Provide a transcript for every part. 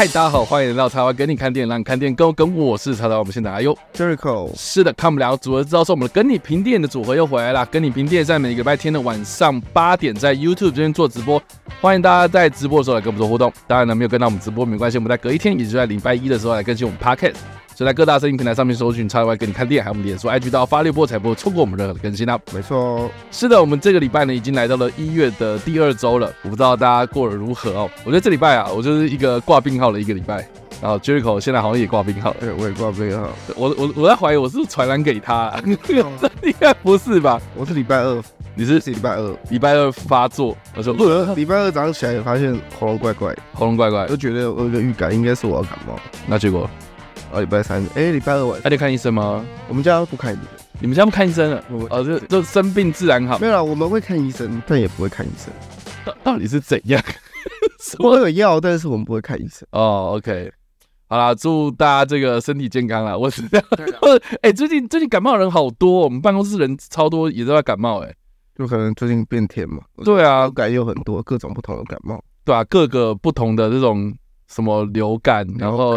嗨，大家好，欢迎来到茶话跟你看电影，让你看电影更跟我是茶茶，我们现在哎呦，Jericho，是的，看不了组合知道说我们的跟你评电影的组合又回来了。跟你评电影在每个礼拜天的晚上八点在 YouTube 这边做直播，欢迎大家在直播的时候来跟我们做互动。当然呢，没有跟到我们直播没关系，我们在隔一天，也就是在礼拜一的时候来更新我们 Podcast。就在各大声音平台上面搜寻“插画跟你看电影”，还有我们脸书、IG 到发六波才不会错过我们任何的更新啊！没错哦，是的，我们这个礼拜呢已经来到了一月的第二周了，我不知道大家过得如何哦。我觉得这礼拜啊，我就是一个挂病号的一个礼拜，然后 Jericho 现在好像也挂病号，对，我也挂病号。我我我在怀疑我是不是传染给他，啊，应该不是吧？我是礼拜二，你是礼拜二，礼拜二发作，我说礼拜二早上起来发现喉咙怪怪，喉咙怪怪，就觉得我有一个预感，应该是我要感冒。那结果？啊，礼拜三，哎、欸，礼拜二晚，还得看医生吗？我们家不看医生，你们家不看医生了？哦，就就生病自然好。没有啦，我们会看医生，但也不会看医生。到到底是怎样？我有药，但是我们不会看医生。哦，OK，好啦，祝大家这个身体健康啦。我是这样。哎、欸，最近最近感冒的人好多，我们办公室人超多，也都在感冒。哎，就可能最近变天嘛。对啊，流感有很多各种不同的感冒。对啊，各个不同的这种什么流感，然后。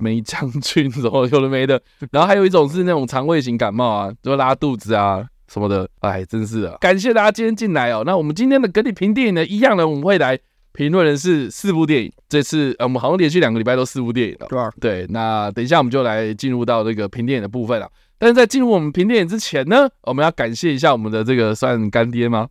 霉将军什么有的没的，然后还有一种是那种肠胃型感冒啊，就拉肚子啊什么的，哎，真是的。感谢大家今天进来哦。那我们今天的跟你评电影呢，一样呢，我们会来评论的是四部电影。这次呃，我们好像连续两个礼拜都四部电影了，对吧？对。那等一下我们就来进入到这个评电影的部分了。但是在进入我们评电影之前呢，我们要感谢一下我们的这个算干爹吗？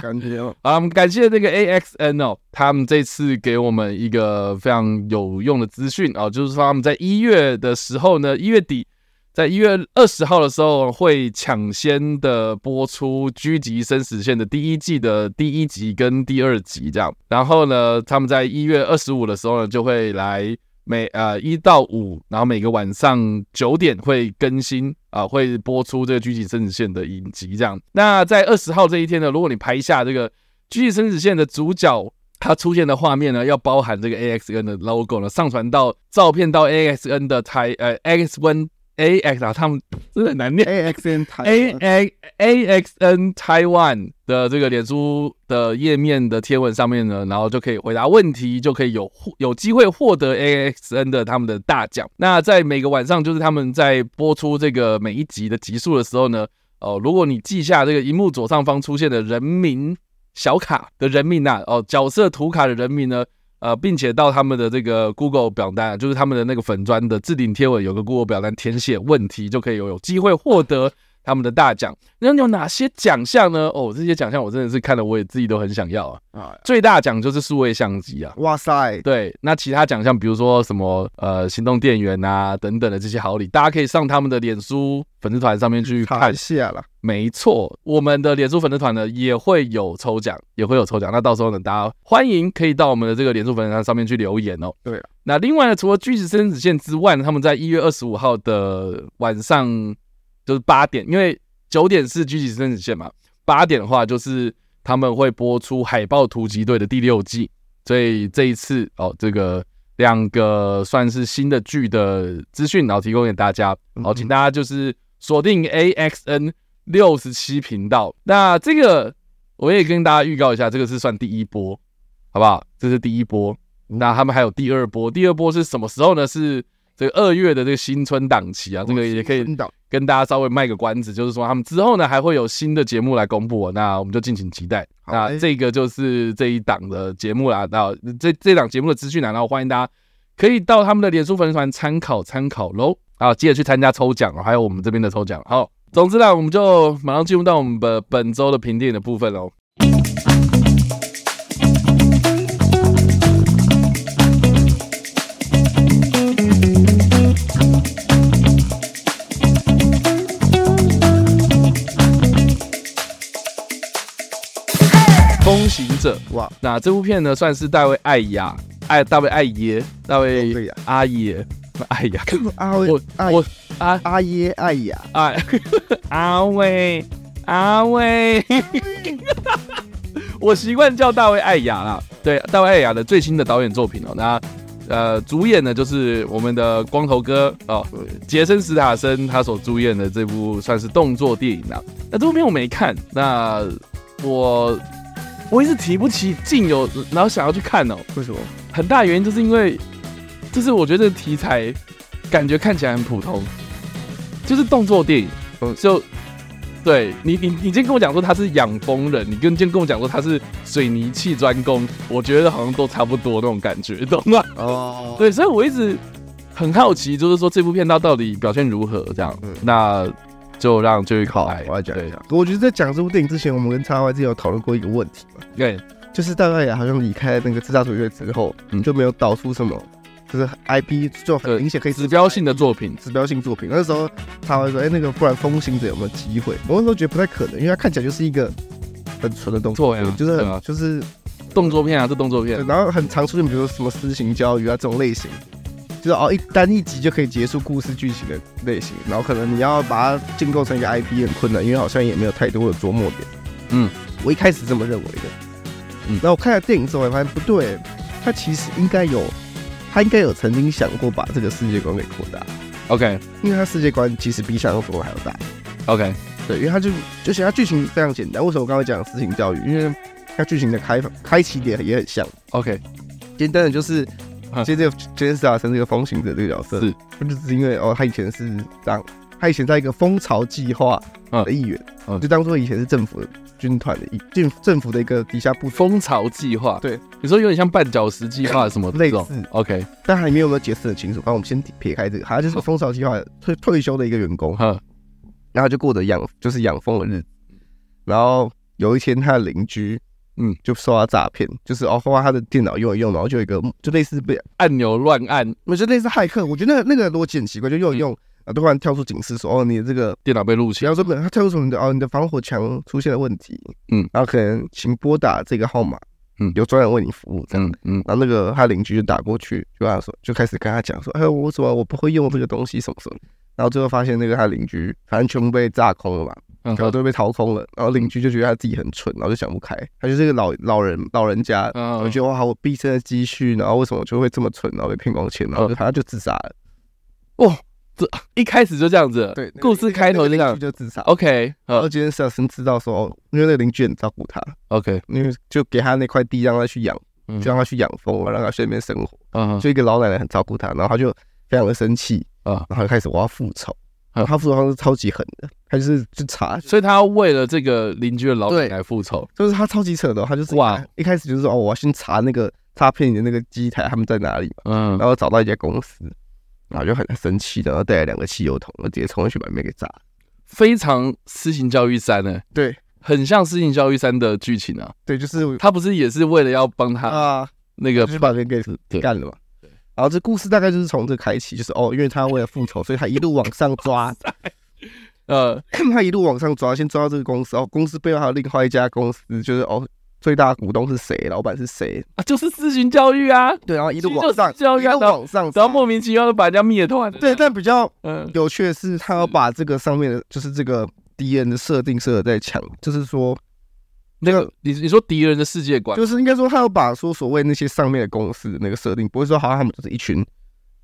感谢哦，啊，我们感谢这个 AXN 哦，他们这次给我们一个非常有用的资讯哦，就是说他们在一月的时候呢，一月底，在一月二十号的时候会抢先的播出《狙击生死线》的第一季的第一集跟第二集这样，然后呢，他们在一月二十五的时候呢就会来。每呃一到五，然后每个晚上九点会更新啊、会播出这个《狙击生死线》的影集这样。那在二十号这一天呢，如果你拍下这个《狙击生死线》的主角他出现的画面呢，要包含这个 AXN 的 logo 呢，上传到照片到 AXN 的台呃 AXN。A X 啊，他们真的很难念。A X N 台 A A A X N Taiwan 的这个脸书的页面的贴文上面呢，然后就可以回答问题，就可以有有机会获得 A X N 的他们的大奖。那在每个晚上，就是他们在播出这个每一集的集数的时候呢，哦，如果你记下这个荧幕左上方出现的人名小卡的人名啊，哦，角色图卡的人名呢。呃，并且到他们的这个 Google 表单，就是他们的那个粉砖的置顶贴文，有个 Google 表单，填写问题就可以有有机会获得他们的大奖。那有哪些奖项呢？哦，这些奖项我真的是看了，我也自己都很想要啊。啊，最大奖就是数位相机啊！哇塞，对，那其他奖项，比如说什么呃，行动电源啊等等的这些好礼，大家可以上他们的脸书粉丝团上面去看一下了。没错，我们的脸书粉丝团呢也会有抽奖，也会有抽奖。那到时候呢，大家欢迎可以到我们的这个脸书粉丝团上面去留言哦。对了，那另外呢，除了《巨石生死线》之外呢，他们在一月二十五号的晚上就是八点，因为九点是《狙击生死线》嘛，八点的话就是他们会播出《海豹突击队》的第六季。所以这一次哦，这个两个算是新的剧的资讯，然后提供给大家。好，请大家就是锁定 AXN。六十七频道，那这个我也跟大家预告一下，这个是算第一波，好不好？这是第一波，那他们还有第二波，第二波是什么时候呢？是这个二月的这个新春档期啊，这个也可以跟大家稍微卖个关子，就是说他们之后呢还会有新的节目来公布，那我们就敬请期待。那这个就是这一档的节目啦，那这这档节目的资讯啊，然后欢迎大家可以到他们的脸书粉丝团参考参考喽，啊，记得去参加抽奖，还有我们这边的抽奖，好。总之呢，我们就马上进入到我们的本周的评电影的部分喽。行者，哇，那这部片呢，算是大卫艾雅，艾大卫艾爷，大卫阿爷。艾雅，阿威，我我阿阿耶，哎呀，哎，阿威，阿威，我习惯叫大卫艾雅啦。对，大卫艾雅的最新的导演作品哦，那呃，主演呢就是我们的光头哥哦，杰森·史塔森他所主演的这部算是动作电影啊。那这部片我没看，那我我一直提不起劲有，然后想要去看哦。为什么？很大原因就是因为，就是我觉得题材感觉看起来很普通，就是动作电影，嗯，就对你你你今天跟我讲说他是养蜂人，你跟今天跟我讲说他是水泥砌砖工，我觉得好像都差不多那种感觉，懂吗？哦，对，所以我一直很好奇，就是说这部片它到底表现如何这样，嗯，那。就让就考来，我来讲一下。我觉得在讲这部电影之前，我们跟叉 Y 之前有讨论过一个问题嘛。对，就是大概好像离开那个自杀突厥之后，嗯，就没有导出什么，就是 IP 就很明显可以指标性的作品，指标性作品。那时候叉 Y 说：“哎、欸，那个不然风行者有没有机会？”我那时候觉得不太可能，因为它看起来就是一个很纯的动作片，就是很、啊、就是动作片啊，这动作片。然后很常出现，比如说什么私刑教育啊这种类型。就是哦，一单一集就可以结束故事剧情的类型，然后可能你要把它建构成一个 IP 很困难，因为好像也没有太多的琢磨点。嗯，我一开始这么认为的。嗯，那我看了电影之后，我发现不对，他其实应该有，他应该有曾经想过把这个世界观给扩大。OK，因为他世界观其实比想象中还要大。OK，对，因为他就就是他剧情非常简单。为什么我刚刚讲私情教育？因为他剧情的开开启点也很像。OK，简单的就是。其实这个杰森·斯坦森这个风行者这个角色，是，就是因为哦，他以前是当，他以前在一个蜂巢计划的一员，就当做以前是政府的军团的一政政府的一个底下部蜂巢计划。对，有时候有点像绊脚石计划什么类似。OK，但还没有没有解释很清楚。反正我们先撇开这个，他就是蜂巢计划退退休的一个员工哈，然后就过着养就是养蜂的日子。然后有一天，他的邻居。嗯，就受到诈骗，就是哦，后来他的电脑用一用，然后就有一个，就类似被按钮乱按，我觉得类似骇客。我觉得那个那个逻辑很奇怪，就用一用，啊，突然跳出警示说，哦，你的这个电脑被入侵。然后说，他跳出什么的，哦，你的防火墙出现了问题，嗯，然后可能请拨打这个号码，嗯，有专人为你服务，这样，嗯，然后那个他邻居就打过去，就跟他说，就开始跟他讲说，哎，我怎么我不会用这个东西，什么什么，然后最后发现那个他邻居反正全部被炸空了嘛。然后都被掏空了，然后邻居就觉得他自己很蠢，然后就想不开。他就是一个老老人，老人家，我觉得哇，我毕生的积蓄，然后为什么就会这么蠢，然后被骗光钱，然后就他就自杀了。哇，这一开始就这样子，对，故事开头就这样就自杀。OK，然后杰森·斯坦森知道说，因为那个邻居很照顾他，OK，因为就给他那块地让他去养，就让他去养蜂，让他去那边生活。嗯，就一个老奶奶很照顾他，然后他就非常的生气啊，然后就开始我要复仇。他复仇方式超级狠的，他就是去查，所以他要为了这个邻居的老奶奶复仇，就是他超级扯的，他就是哇，一开始就是说哦，我要先查那个诈骗你的那个机台他们在哪里，嗯，然后找到一家公司，然后就很生气的，然后带来两个汽油桶，然后直接冲进去把里面给炸，非常私刑教育三呢，对，很像私刑教育三的剧情啊，对，就是他不是也是为了要帮他啊那个就把人给干了嘛。然后这故事大概就是从这开启，就是哦，因为他为了复仇，所以他一路往上抓，呃，他一路往上抓，先抓到这个公司，哦，公司背后还有另外一家公司，就是哦，最大股东是谁，老板是谁啊？就是咨询教育啊，对，然后一路往上，一路往上，然后莫名其妙的把人家灭团。对，但比较嗯有趣的是，他要把这个上面的，就是这个敌人的设定设的再强，就是说。那个，你你说敌人的世界观，就是应该说他要把说所谓那些上面的公司的那个设定，不会说好像他们就是一群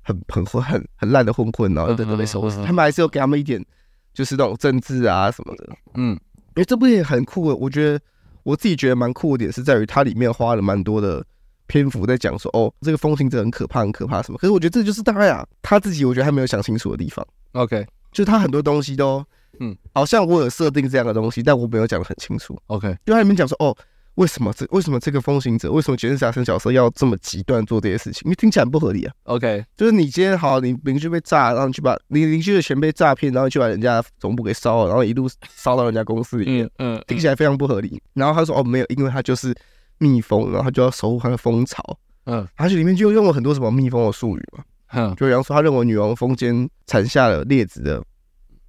很很混很很烂的混混，然后等等被收拾。他们还是要给他们一点，就是那种政治啊什么的。嗯，因为这部电影很酷的，我觉得我自己觉得蛮酷的点是在于它里面花了蛮多的篇幅在讲说，哦，这个风行者很可怕，很可怕什么。可是我觉得这就是大概啊，他自己我觉得还没有想清楚的地方。OK，就是他很多东西都。嗯，好像我有设定这样的东西，但我没有讲的很清楚。OK，就他里面讲说，哦，为什么这为什么这个风行者，为什么杰森·斯坦森角色要这么极端做这些事情？因为听起来很不合理啊。OK，就是你今天好，你邻居被炸，然后你去把你邻居的钱被诈骗，然后去把人家总部给烧了，然后一路烧到人家公司里面，嗯，嗯，听起来非常不合理。然后他说，哦，没有，因为他就是蜜蜂，然后他就要守护他的蜂巢。嗯，而且里面就用了很多什么蜜蜂的术语嘛。嗯，就比方说，他认为女王蜂间产下了劣质的。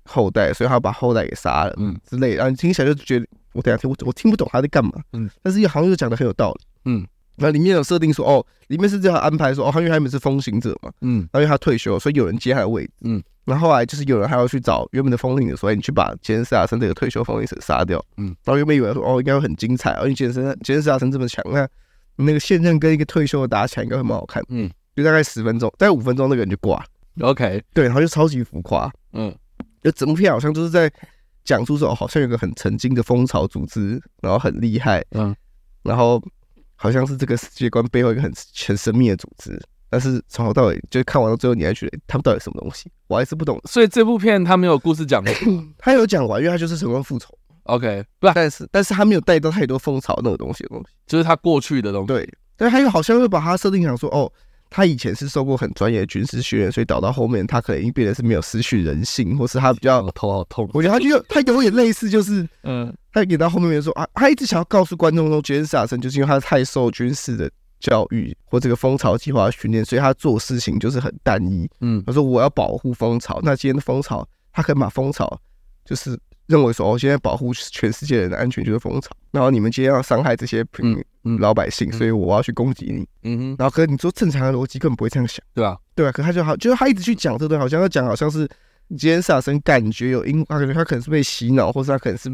后代，所以他要把后代给杀了，嗯，之类的，然后你听起来就觉得我等下听我我听不懂他在干嘛，嗯，但是又好像又讲的很有道理，嗯，那里面有设定说，哦，里面是这样安排说，哦，他因为他们是风行者嘛，嗯，然后因为他退休，所以有人接他的位置，嗯，然后后来就是有人还要去找原本的风行者，所以你去把杰森·斯坦森这个退休风行者杀掉，嗯，然后原本以为说，哦，应该会很精彩，哦，因为杰森杰森·斯坦森这么强，那那个现任跟一个退休的打起来应该会蛮好看，嗯，就大概十分钟，大概五分钟那个人就挂，OK，对，然后就超级浮夸，嗯。就整部片好像就是在讲述说，好像有个很曾经的蜂巢组织，然后很厉害，嗯，然后好像是这个世界观背后一个很很神秘的组织。但是从头到尾，就看完了最后，你还觉得他们到底什么东西？我还是不懂。所以这部片他没有故事讲的，他有讲完，因为他就是成功复仇。OK，不，但是但是他没有带到太多蜂巢那个东西的东西，就是他过去的东西。对，但他又好像会把他设定成说，哦，他以前是受过很专业的军事训练，所以导到后面他可能已经变得是没有失去人性，或是他比较 头好痛。我觉得他就有他有点类似，就是嗯，他演到后面说啊，他一直想要告诉观众说，杰森·斯坦森就是因为他太受军事的。教育或这个蜂巢计划训练，所以他做事情就是很单一。嗯，他说我要保护蜂巢，那今天的蜂巢，他可以把蜂巢就是认为说，我、哦、现在保护全世界人的安全就是蜂巢，然后你们今天要伤害这些平民老百姓，所以我要去攻击你。嗯哼，然后可是你说正常的逻辑根本不会这样想，对吧？对啊，可他就好，就是他一直去讲这段，好像要讲好像是杰森·斯坦森感觉有因，他感觉他可能是被洗脑，或是他可能是。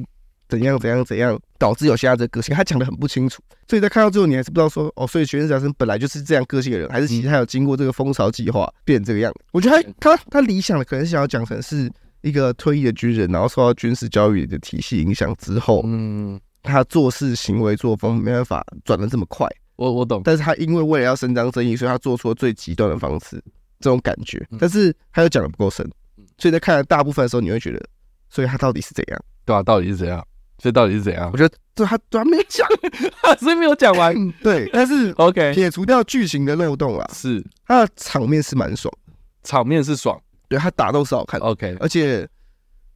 怎样怎样怎样导致有现在这个个性？他讲的很不清楚，所以在看到最后，你还是不知道说哦，所以杰森·斯坦森本来就是这样个性的人，还是其实他有经过这个蜂巢计划变这个样子？我觉得他他他理想的可能是想要讲成是一个退役的军人，然后受到军事教育的体系影响之后，嗯，他做事行为作风没办法转的这么快。我我懂，但是他因为为了要伸张正义，所以他做出了最极端的方式，这种感觉。但是他又讲的不够深，所以在看了大部分的时候，你会觉得，所以他到底是怎样？对啊，到底是怎样？所以到底是怎样？我觉得这他都还没讲，所以没有讲完。对，但是 OK，撇除掉剧情的漏洞啊，是他的场面是蛮爽，场面是爽，对他打斗是好看的。OK，而且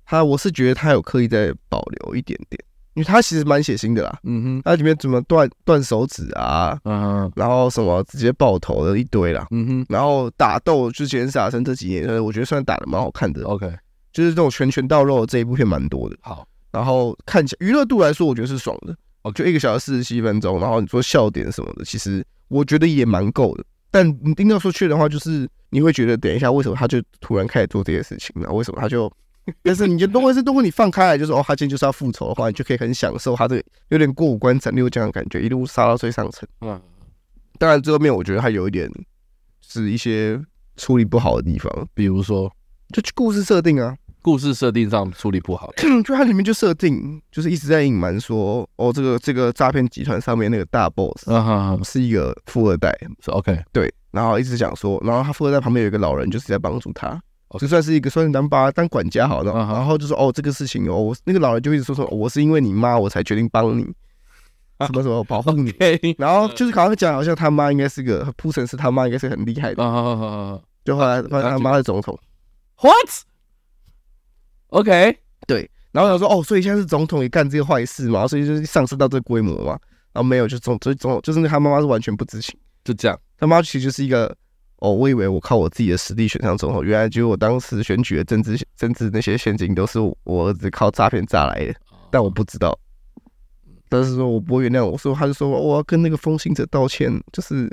他我是觉得他有刻意在保留一点点，因为他其实蛮血腥的啦。嗯哼，他里面怎么断断手指啊，嗯哼，然后什么直接爆头的一堆啦。嗯哼，然后打斗就杰森·斯坦森这几年，我觉得算打的蛮好看的。OK，就是这种拳拳到肉这一部片蛮多的。好。然后看起来娱乐度来说，我觉得是爽的哦，就一个小时四十七分钟。然后你说笑点什么的，其实我觉得也蛮够的。但你硬要说缺的话，就是你会觉得等一下为什么他就突然开始做这些事情呢？为什么他就？但是你就如果是如果你放开来，就是哦，他今天就是要复仇的话，你就可以很享受他这个有点过五关斩六将的感觉，一路杀到最上层。嗯，当然最后面我觉得他有一点是一些处理不好的地方，比如说就故事设定啊。故事设定上处理不好，就它里面就设定就是一直在隐瞒说，哦，这个这个诈骗集团上面那个大 boss 啊是一个富二代，是 OK 对，然后一直讲说，然后他富二代旁边有一个老人，就是在帮助他，就算是一个算是当爸当管家好的，然后就说，哦，这个事情哦，那个老人就一直说说，我是因为你妈我才决定帮你，什么什么保护你，然后就是好像讲好像他妈应该是个铺陈是他妈应该是很厉害的，就后来发现他妈是总统，What？OK，对，然后他说哦，所以现在是总统也干这个坏事嘛，所以就是上升到这个规模嘛，然后没有就总所以总就是那他妈妈是完全不知情，就这样，他妈其实就是一个哦，我以为我靠我自己的实力选上总统，原来就是我当时选举的政治政治那些陷阱都是我儿子靠诈骗诈来的，但我不知道，但是说我不会原谅我，说他就说我要跟那个风行者道歉，就是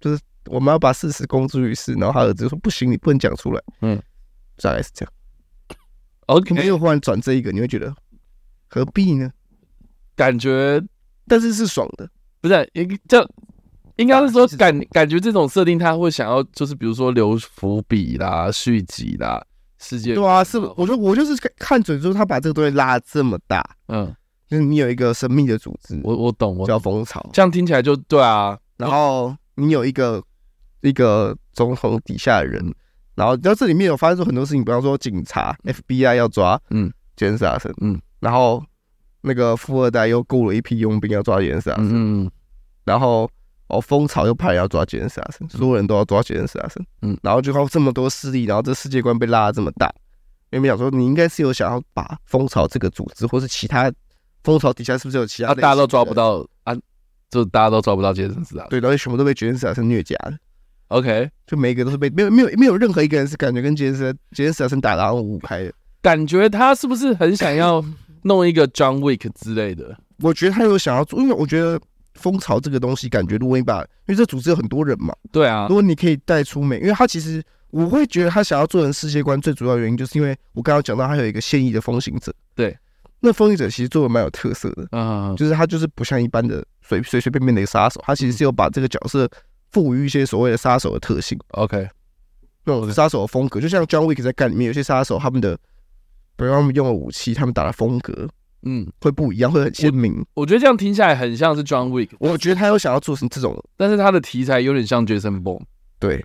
就是我们要把事实公诸于世，然后他儿子就说不行，你不能讲出来，嗯，大概是这样。OK，没有忽然转这一个，你会觉得何必呢？感觉，但是是爽的，不是？应这应该是说感感觉这种设定他会想要，就是比如说留伏笔啦、续集啦、世界。对啊，是，我说我就是看准之后，他把这个东西拉这么大，嗯，就是你有一个神秘的组织，我我懂，我叫蜂巢，这样听起来就对啊。然后你有一个一个总统底下的人。然后，然后这里面有发生出很多事情，比方说警察 FBI 要抓，嗯，杰森·斯坦森，嗯，然后那个富二代又雇了一批佣兵要抓杰森·斯坦森，嗯，然后哦，蜂巢又派人要抓杰森·斯坦森，所有人都要抓杰森·斯坦森，嗯，然后就靠这么多势力，然后这世界观被拉得这么大，因为想说你应该是有想要把蜂巢这个组织，或是其他蜂巢底下是不是有其他，大家都抓不到啊，就大家都抓不到杰森·斯坦森，对，然后全部都被杰森·斯坦森虐假的。OK，就每一个都是被没有没有没有任何一个人是感觉跟杰森杰森斯坦森打得五五开的，感觉他是不是很想要弄一个 John Wick 之类的？我觉得他有想要做，因为我觉得蜂巢这个东西，感觉如果你把，因为这组织有很多人嘛，对啊，如果你可以带出美，因为他其实我会觉得他想要做成世界观最主要原因，就是因为我刚刚讲到他有一个现役的风行者，对，那风行者其实做的蛮有特色的，嗯，就是他就是不像一般的随随随便便的一个杀手，他其实是有把这个角色。赋予一些所谓的杀手的特性，OK，那种杀手的风格，就像 John Wick 在干里面，有些杀手他们的，比如他们用的武器，他们打的风格，嗯，会不一样，会很鲜明。我觉得这样听起来很像是 John Wick。我觉得他有想要做成这种，但是他的题材有点像 Jason Bourne。对，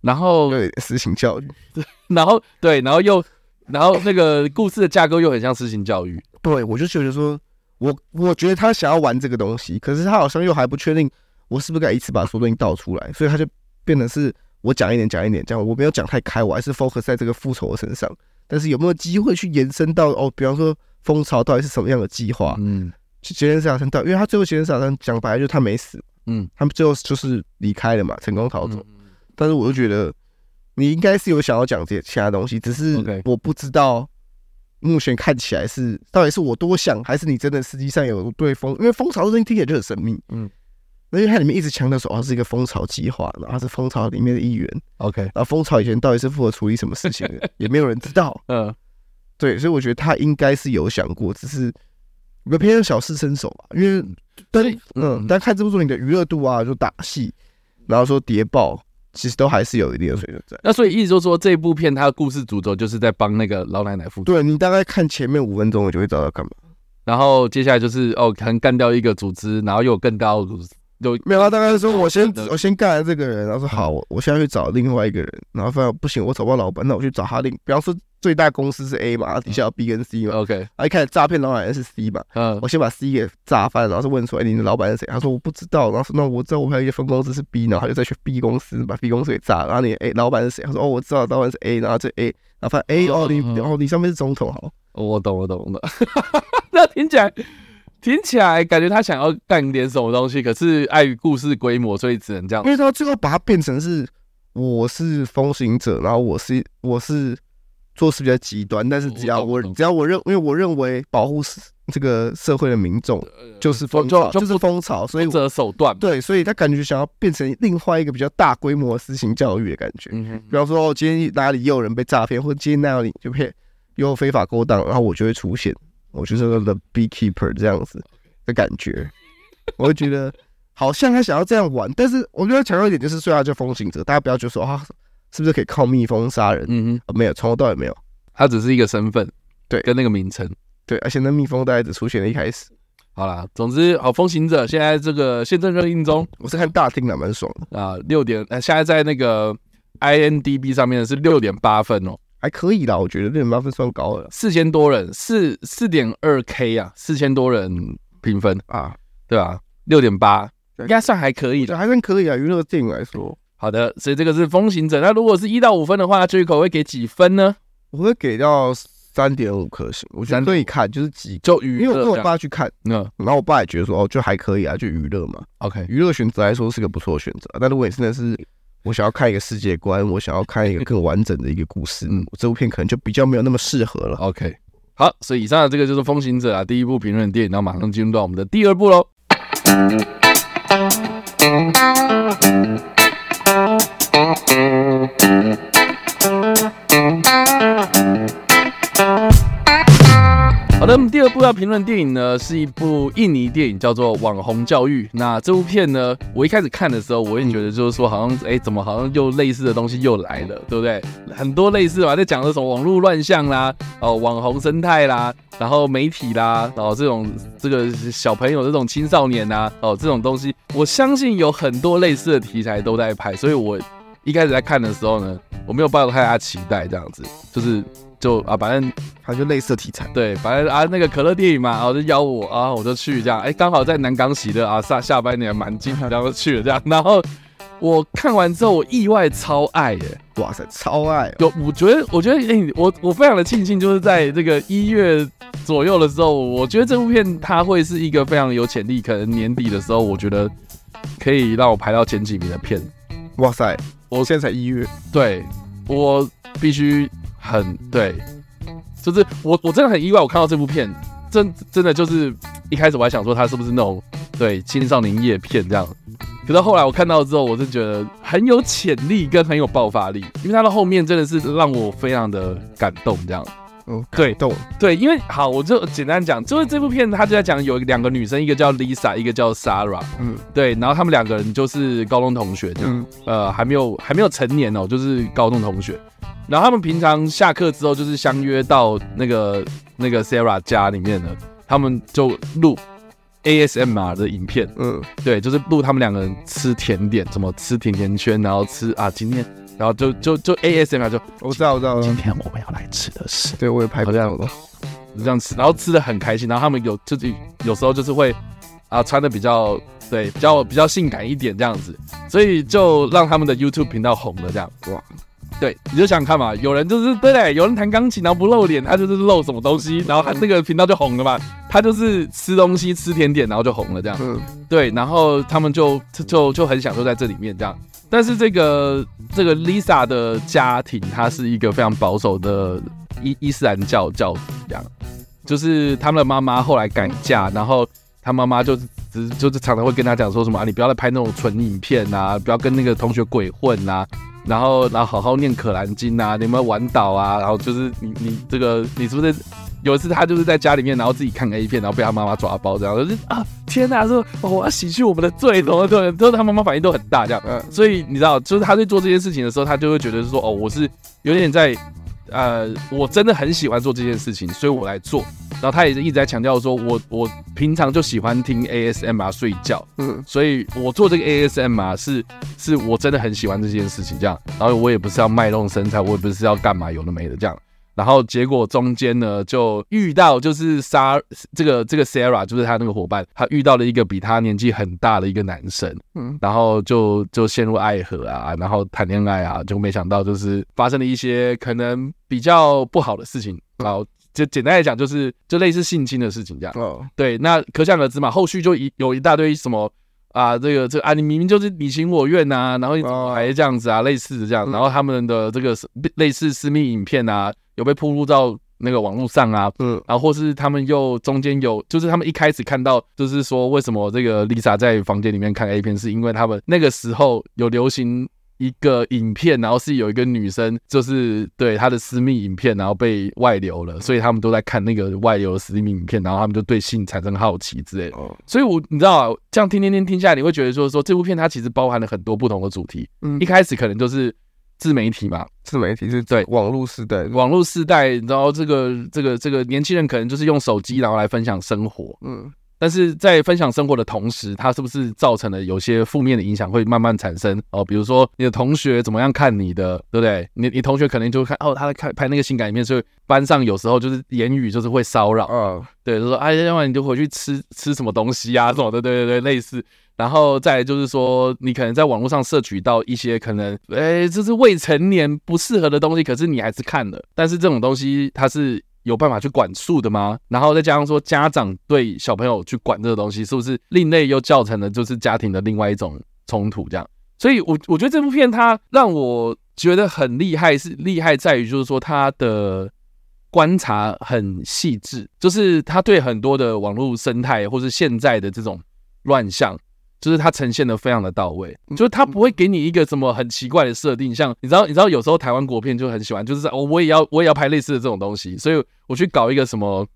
然后对私刑教育，然后对，然后又然后那个故事的架构又很像私刑教育。对，我就觉得说，我我觉得他想要玩这个东西，可是他好像又还不确定，我是不是该一次把所有东西倒出来，所以他就变成是我讲一点讲一点，这样我没有讲太开，我还是 focus 在这个复仇的身上。但是有没有机会去延伸到哦？比方说蜂巢到底是什么样的计划？嗯，去杰森·斯坦森到，因为他最后杰森·斯坦森讲白了就是他没死，嗯，他们最后就是离开了嘛，成功逃走。嗯、但是我就觉得你应该是有想要讲这些其他东西，只是我不知道目前看起来是到底是我多想，还是你真的实际上有对蜂，因为蜂巢这东西听起来就很神秘，嗯。因为它里面一直强调说，哦，是一个蜂巢计划，然后它是蜂巢里面的一员。OK，然后蜂巢以前到底是负责处理什么事情的，也没有人知道。嗯，对，所以我觉得他应该是有想过，只是比较偏向小试身手吧。因为但嗯，但看这部作品的娱乐度啊，就打戏，然后说谍报，其实都还是有一定的水准在。那所以意思就是说，这部片它的故事主轴就是在帮那个老奶奶复仇。对，你大概看前面五分钟，我就会知道要干嘛。然后接下来就是哦，可能干掉一个组织，然后又有更高的组织。有没有？他大概是说我先我先干了这个人，然后说好，我我现在去找另外一个人，然后发现不行，我找不到老板，那我去找他另，比方说最大公司是 A 嘛，底下有 B 跟 C 嘛，OK，啊一开始诈骗老板是 C 嘛，嗯，我先把 C 给炸翻，然后是问出来你的老板是谁？他说我不知道，然后说那我知道我还有一个分公司是 B，然后他就再去 B 公司把 B 公司给炸，然后你 A 老板是谁？他说哦我知道老板是 A，然后这 A，然后发现 A 哦你哦你上面是总统，好，我懂我懂我懂，那听起来。听起来感觉他想要干点什么东西，可是碍于故事规模，所以只能这样。因为他最后把它变成是我是风行者，然后我是我是做事比较极端，但是只要我只要我认，因为我认为保护这个社会的民众就是蜂巢，就是风潮，所以这手段对，所以他感觉想要变成另外一个比较大规模的私刑教育的感觉。比方说，今天哪里又有人被诈骗，或者今天那里就骗又非法勾当，然后我就会出现。我就是个 The Beekeeper 这样子的感觉，我会觉得好像他想要这样玩，但是我觉得强调一点就是，虽然叫风行者，大家不要就说啊，是不是可以靠蜜蜂杀人？嗯哼、哦，没有，从头到尾没有，他只是一个身份，对，跟那个名称，对，而且那蜜蜂大概只出现了一开始。好啦，总之，好，风行者现在这个现正热映中，我是看大厅的，蛮爽的啊，六点，呃，现在在那个 INDB 上面是六点八分哦。还可以啦，我觉得六点八分算高了，四千多人，四四点二 K 啊，四千多人评分啊，对吧？六点八应该算还可以的，还算可以啊。娱乐电影来说，好的，所以这个是《风行者》。那如果是一到五分的话，这一口会给几分呢？我会给到三点五颗星，我觉得可以看，就是几就娱乐，因为我跟我爸去看，嗯，然后我爸也觉得说，哦，就还可以啊，就娱乐嘛。OK，娱乐选择来说是个不错的选择，但如果你真的是。我想要看一个世界观，我想要看一个更完整的一个故事，嗯，这部片可能就比较没有那么适合了。OK，好，所以以上的这个就是《风行者》啊，第一部评论电影，然后马上进入到我们的第二部喽。部要评论电影呢，是一部印尼电影，叫做《网红教育》。那这部片呢，我一开始看的时候，我也觉得就是说，好像哎、怎么好像又类似的东西又来了，对不对？很多类似吧，在讲的什么网络乱象啦，哦，网红生态啦，然后媒体啦，然后这种这个小朋友这种青少年呐，哦，这种东西，我相信有很多类似的题材都在拍，所以我一开始在看的时候呢，我没有抱太大期待，这样子，就是。就啊，反正它就类似的题材，对，反正啊那个可乐电影嘛，然后就邀我啊，我就去这样，哎、欸，刚好在南港喜的啊下下半年蛮近，然后去了这样，然后我看完之后，我意外超爱耶，哇塞，超爱、喔，有，我觉得，我觉得，哎、欸，我我非常的庆幸，就是在这个一月左右的时候，我觉得这部片它会是一个非常有潜力，可能年底的时候，我觉得可以让我排到前几名的片，哇塞，我现在才一月，对，我必须。很对，就是我我真的很意外，我看到这部片，真真的就是一开始我还想说他是不是那种对青少年叶片这样，可是后来我看到之后，我是觉得很有潜力跟很有爆发力，因为他的后面真的是让我非常的感动这样。嗯，对，动对，因为好，我就简单讲，就是这部片他就在讲有两个女生，一个叫 Lisa，一个叫 Sarah，嗯，对，然后他们两个人就是高中同学嗯，呃，还没有还没有成年哦，就是高中同学。然后他们平常下课之后就是相约到那个那个 Sarah 家里面呢，他们就录 ASMR 的影片，嗯，对，就是录他们两个人吃甜点，怎么吃甜甜圈，然后吃啊，今天，然后就就就 ASMR 就我知道我知道，今天我们要来吃的是，对我也拍过这样的，这样吃，然后吃的很开心，然后他们有自己有时候就是会啊穿的比较对比较比较性感一点这样子，所以就让他们的 YouTube 频道红了这样，哇。对，你就想看嘛，有人就是对对，有人弹钢琴然后不露脸，他就是露什么东西，然后他那个频道就红了嘛。他就是吃东西吃甜点，然后就红了这样。嗯，对，然后他们就就就很享受在这里面这样。但是这个这个 Lisa 的家庭，他是一个非常保守的伊伊斯兰教教徒这样，就是他们的妈妈后来改嫁，然后他妈妈就是只就是常常会跟他讲说什么啊，你不要再拍那种纯影片啊，不要跟那个同学鬼混啊。然后，然后好好念可兰经啊，你有没有玩岛啊？然后就是你，你这个，你是不是有一次他就是在家里面，然后自己看 A 片，然后被他妈妈抓包这样，就是啊，天哪，说我要洗去我们的罪，什么的，都是他妈妈反应都很大这样。嗯，所以你知道，就是他在做这件事情的时候，他就会觉得说，哦，我是有点在。呃，我真的很喜欢做这件事情，所以我来做。然后他也是一直在强调说，我我平常就喜欢听 ASMR 睡觉，嗯，所以我做这个 ASMR 是是我真的很喜欢这件事情，这样。然后我也不是要卖弄身材，我也不是要干嘛有的没的这样。然后结果中间呢，就遇到就是莎这个这个 Sarah，就是他那个伙伴，他遇到了一个比他年纪很大的一个男生，嗯，然后就就陷入爱河啊，然后谈恋爱啊，就没想到就是发生了一些可能比较不好的事情，然后就简单来讲就是就类似性侵的事情这样，哦，对，那可想而知嘛，后续就一有一大堆什么啊，这个这个啊，你明明就是你情我愿呐，然后你怎么还这样子啊，类似的这样，然后他们的这个类似私密影片啊。有被铺露到那个网络上啊，嗯，然后或是他们又中间有，就是他们一开始看到，就是说为什么这个 Lisa 在房间里面看 A 片，是因为他们那个时候有流行一个影片，然后是有一个女生，就是对她的私密影片，然后被外流了，所以他们都在看那个外流的私密影片，然后他们就对性产生好奇之类的。哦，所以我你知道啊，这样听听听听下来，你会觉得说说这部片它其实包含了很多不同的主题。嗯，一开始可能就是。自媒体嘛，自媒体是对网络时代，网络时代，然后这个这个这个年轻人可能就是用手机然后来分享生活，嗯，但是在分享生活的同时，它是不是造成了有些负面的影响会慢慢产生哦？比如说你的同学怎么样看你的，对不对？你你同学可能就会看哦，他在看拍那个性感影片，所以班上有时候就是言语就是会骚扰，嗯，对，就说哎，要不然你就回去吃吃什么东西啊，什么的，对对对，类似。然后再来就是说，你可能在网络上摄取到一些可能，哎，这是未成年不适合的东西，可是你还是看了。但是这种东西它是有办法去管束的吗？然后再加上说，家长对小朋友去管这个东西，是不是另类又造成了就是家庭的另外一种冲突？这样，所以我我觉得这部片它让我觉得很厉害，是厉害在于就是说它的观察很细致，就是他对很多的网络生态或是现在的这种乱象。就是它呈现的非常的到位，就是它不会给你一个什么很奇怪的设定，像你知道，你知道有时候台湾国片就很喜欢，就是我我也要我也要拍类似的这种东西，所以我去搞一个什么，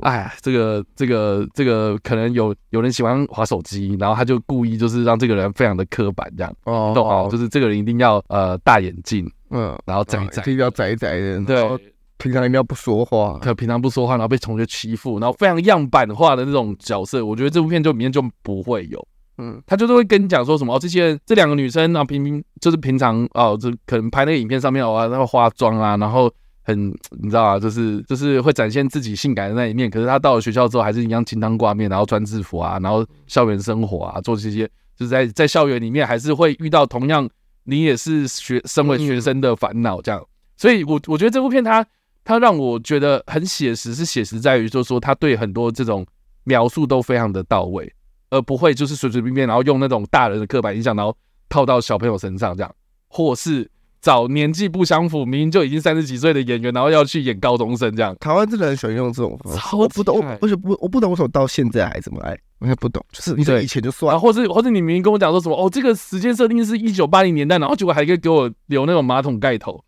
哎呀，这个这个这个可能有有人喜欢划手机，然后他就故意就是让这个人非常的刻板这样，哦，懂哦，就是这个人一定要呃大眼镜，嗯，然后窄窄，一定要窄窄的，对，平常一定要不说话，他平常不说话，然后被同学欺负，然后非常样板化的那种角色，我觉得这部片就里面就不会有。嗯，他就是会跟你讲说什么哦，这些这两个女生啊，平平就是平常哦，就可能拍那个影片上面哦，然后化妆啊，然后很你知道啊，就是就是会展现自己性感的那一面。可是他到了学校之后，还是一样金汤挂面，然后穿制服啊，然后校园生活啊，做这些，就是在在校园里面还是会遇到同样你也是学身为学生的烦恼这样。所以我我觉得这部片它它让我觉得很写实，是写实在于就是说他对很多这种描述都非常的到位。而不会就是随随便便，然后用那种大人的刻板印象，然后套到小朋友身上这样，或是找年纪不相符、明明就已经三十几岁的演员，然后要去演高中生这样。台湾真的很喜欢用这种方式，我不懂，我且不我不懂为什么到现在还这么爱，我也不懂。就是你以前就算了，或是或者你明明跟我讲说什么哦，这个时间设定是一九八零年代，然后结果还可以给我留那种马桶盖头，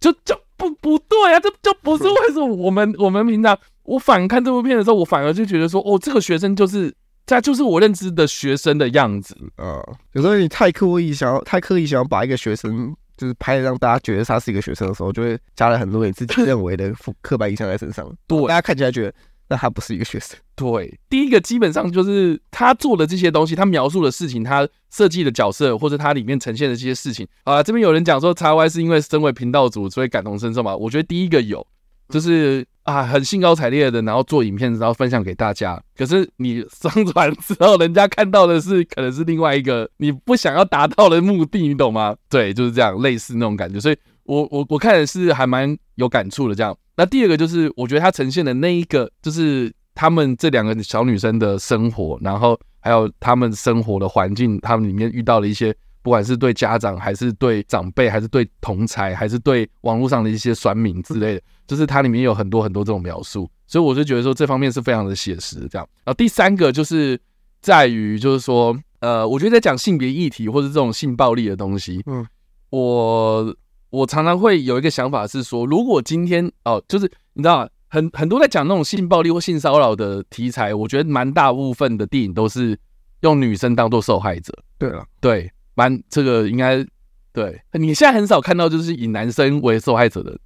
就就不不对啊，这就不是为什么我们我们平常我反看这部片的时候，我反而就觉得说哦，这个学生就是。这就是我认知的学生的样子。啊，有时候你太刻意想要，太刻意想要把一个学生就是拍的让大家觉得他是一个学生的时候，就会加了很多你自己认为的刻板印象在身上。对，大家看起来觉得那他不是一个学生。对，第一个基本上就是他做的这些东西，他描述的事情，他设计的角色，或者他里面呈现的这些事情啊。这边有人讲说，XY 是因为身为频道主，所以感同身受嘛。我觉得第一个有，就是啊，很兴高采烈的，然后做影片，然后分享给大家。可是你上传之后，人家看到的是可能是另外一个你不想要达到的目的，你懂吗？对，就是这样，类似那种感觉。所以我我我看的是还蛮有感触的。这样，那第二个就是我觉得他呈现的那一个就是。他们这两个小女生的生活，然后还有他们生活的环境，他们里面遇到了一些，不管是对家长，还是对长辈，还是对同才，还是对网络上的一些酸民之类的，就是它里面有很多很多这种描述，所以我就觉得说这方面是非常的写实。这样，然后第三个就是在于，就是说，呃，我觉得在讲性别议题或者这种性暴力的东西，嗯，我我常常会有一个想法是说，如果今天哦，就是你知道？很很多在讲那种性暴力或性骚扰的题材，我觉得蛮大部分的电影都是用女生当做受害者。对了，对，蛮这个应该对。你现在很少看到就是以男生为受害者的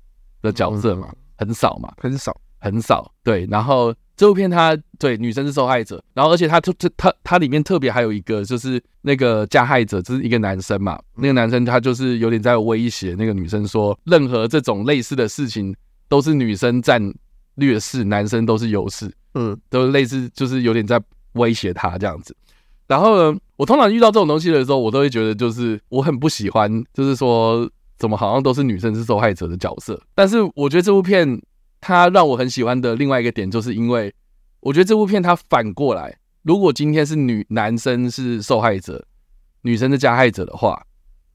的角色嘛，很少嘛，很少很少。对，然后这部片它对女生是受害者，然后而且它特它它里面特别还有一个就是那个加害者，就是一个男生嘛，那个男生他就是有点在威胁那个女生说，任何这种类似的事情都是女生占。劣势，男生都是优势，嗯，都类似，就是有点在威胁他这样子。然后呢，我通常遇到这种东西的时候，我都会觉得就是我很不喜欢，就是说怎么好像都是女生是受害者的角色。但是我觉得这部片它让我很喜欢的另外一个点，就是因为我觉得这部片它反过来，如果今天是女男生是受害者，女生是加害者的话，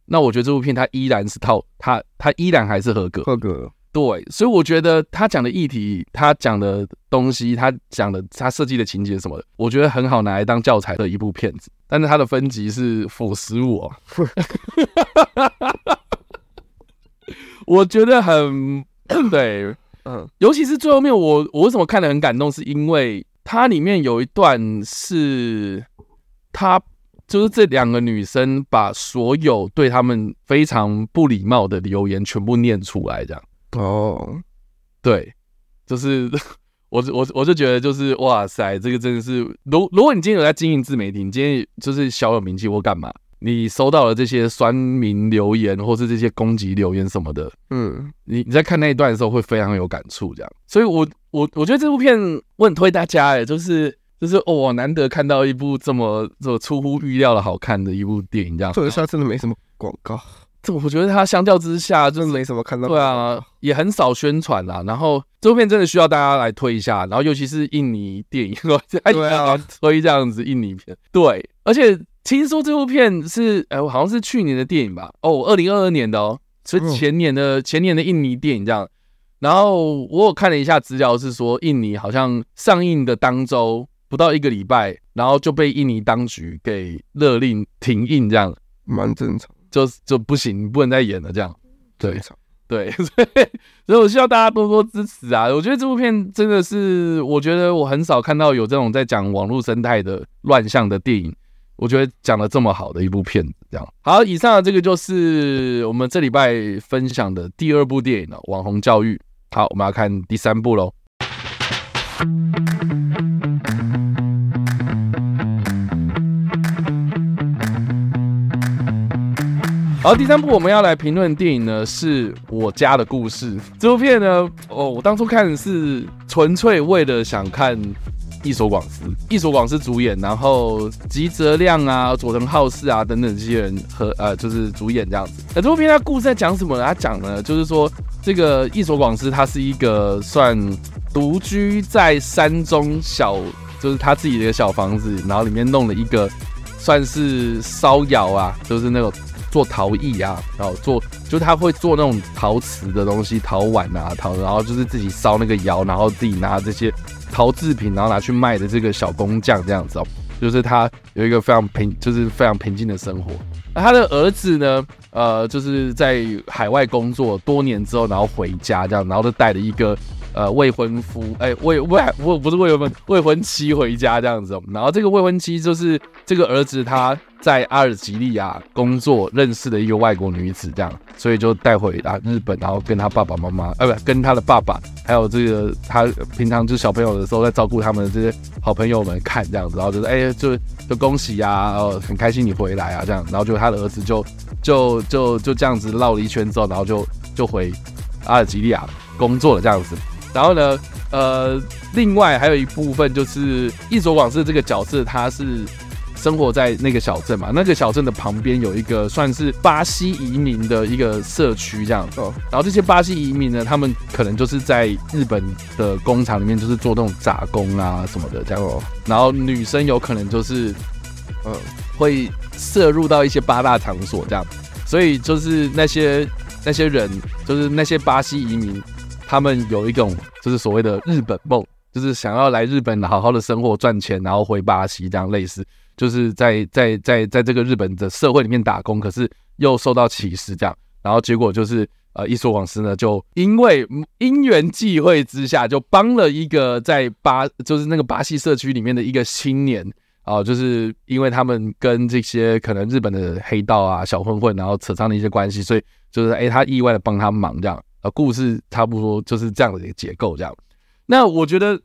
那我觉得这部片它依然是套，它它依然还是合格，合格。对，所以我觉得他讲的议题，他讲的东西，他讲的他设计的情节什么的，我觉得很好拿来当教材的一部片子。但是他的分级是腐十五，我觉得很对，嗯，尤其是最后面，我我为什么看得很感动，是因为它里面有一段是，他就是这两个女生把所有对他们非常不礼貌的留言全部念出来，这样。哦，对，就是我我我就觉得就是哇塞，这个真的是，如如果你今天有在经营自媒体，你今天就是小有名气或干嘛，你收到了这些酸民留言或是这些攻击留言什么的，嗯，你你在看那一段的时候会非常有感触，这样，所以我我我觉得这部片我很推大家，哎，就是就是哦，难得看到一部这么这么出乎预料的好看的一部电影，这样，特别是它真的没什么广告。我觉得它相较之下，真的没什么看到。对啊，也很少宣传啦。然后这部片真的需要大家来推一下，然后尤其是印尼电影，对啊，推这样子印尼片。对，而且听说这部片是，哎，好像是去年的电影吧？哦，二零二二年的哦，是前年的前年的印尼电影这样。然后我有看了一下资料，是说印尼好像上映的当周不到一个礼拜，然后就被印尼当局给勒令停映，这样蛮正常。就就不行，你不能再演了，这样。对，对，所以所以我希望大家多多支持啊！我觉得这部片真的是，我觉得我很少看到有这种在讲网络生态的乱象的电影，我觉得讲的这么好的一部片子，这样。好，以上的这个就是我们这礼拜分享的第二部电影了，《网红教育》。好，我们要看第三部喽。好，第三部我们要来评论电影呢，是我家的故事。这部片呢，哦，我当初看是纯粹为了想看役所广司，役所广司主演，然后吉泽亮啊、佐藤浩市啊等等这些人和呃，就是主演这样子。那这部片它故事在讲什么呢？他讲呢，就是说这个役所广司他是一个算独居在山中小，就是他自己的一个小房子，然后里面弄了一个算是烧窑啊，就是那种。做陶艺啊，然后做就他会做那种陶瓷的东西，陶碗啊，陶，然后就是自己烧那个窑，然后自己拿这些陶制品，然后拿去卖的这个小工匠这样子哦，就是他有一个非常平，就是非常平静的生活。那他的儿子呢，呃，就是在海外工作多年之后，然后回家这样，然后就带了一个呃未婚夫，哎、未未不不是未婚未婚妻回家这样子，然后这个未婚妻就是这个儿子他在阿尔及利亚工作认识的一个外国女子这样，所以就带回啊日本，然后跟他爸爸妈妈，呃不跟他的爸爸，还有这个他平常就是小朋友的时候在照顾他们的这些好朋友们看这样子，然后就是哎、就就恭喜呀、啊，哦很开心你回来啊这样，然后就他的儿子就就就就这样子绕了一圈之后，然后就就回阿尔及利亚工作了这样子。然后呢，呃，另外还有一部分就是伊佐往事这个角色，他是生活在那个小镇嘛，那个小镇的旁边有一个算是巴西移民的一个社区这样。哦。然后这些巴西移民呢，他们可能就是在日本的工厂里面，就是做那种杂工啊什么的这样。哦。然后女生有可能就是，呃，会摄入到一些八大场所这样。所以就是那些那些人，就是那些巴西移民。他们有一种就是所谓的日本梦，就是想要来日本好好的生活赚钱，然后回巴西这样类似，就是在在在在这个日本的社会里面打工，可是又受到歧视这样，然后结果就是呃伊索广司呢就因为因缘际会之下，就帮了一个在巴就是那个巴西社区里面的一个青年啊、就是因为他们跟这些可能日本的黑道啊小混混，然后扯上了一些关系，所以就是哎他意外的帮他忙这样。故事差不多就是这样的一个结构，这样。那我觉得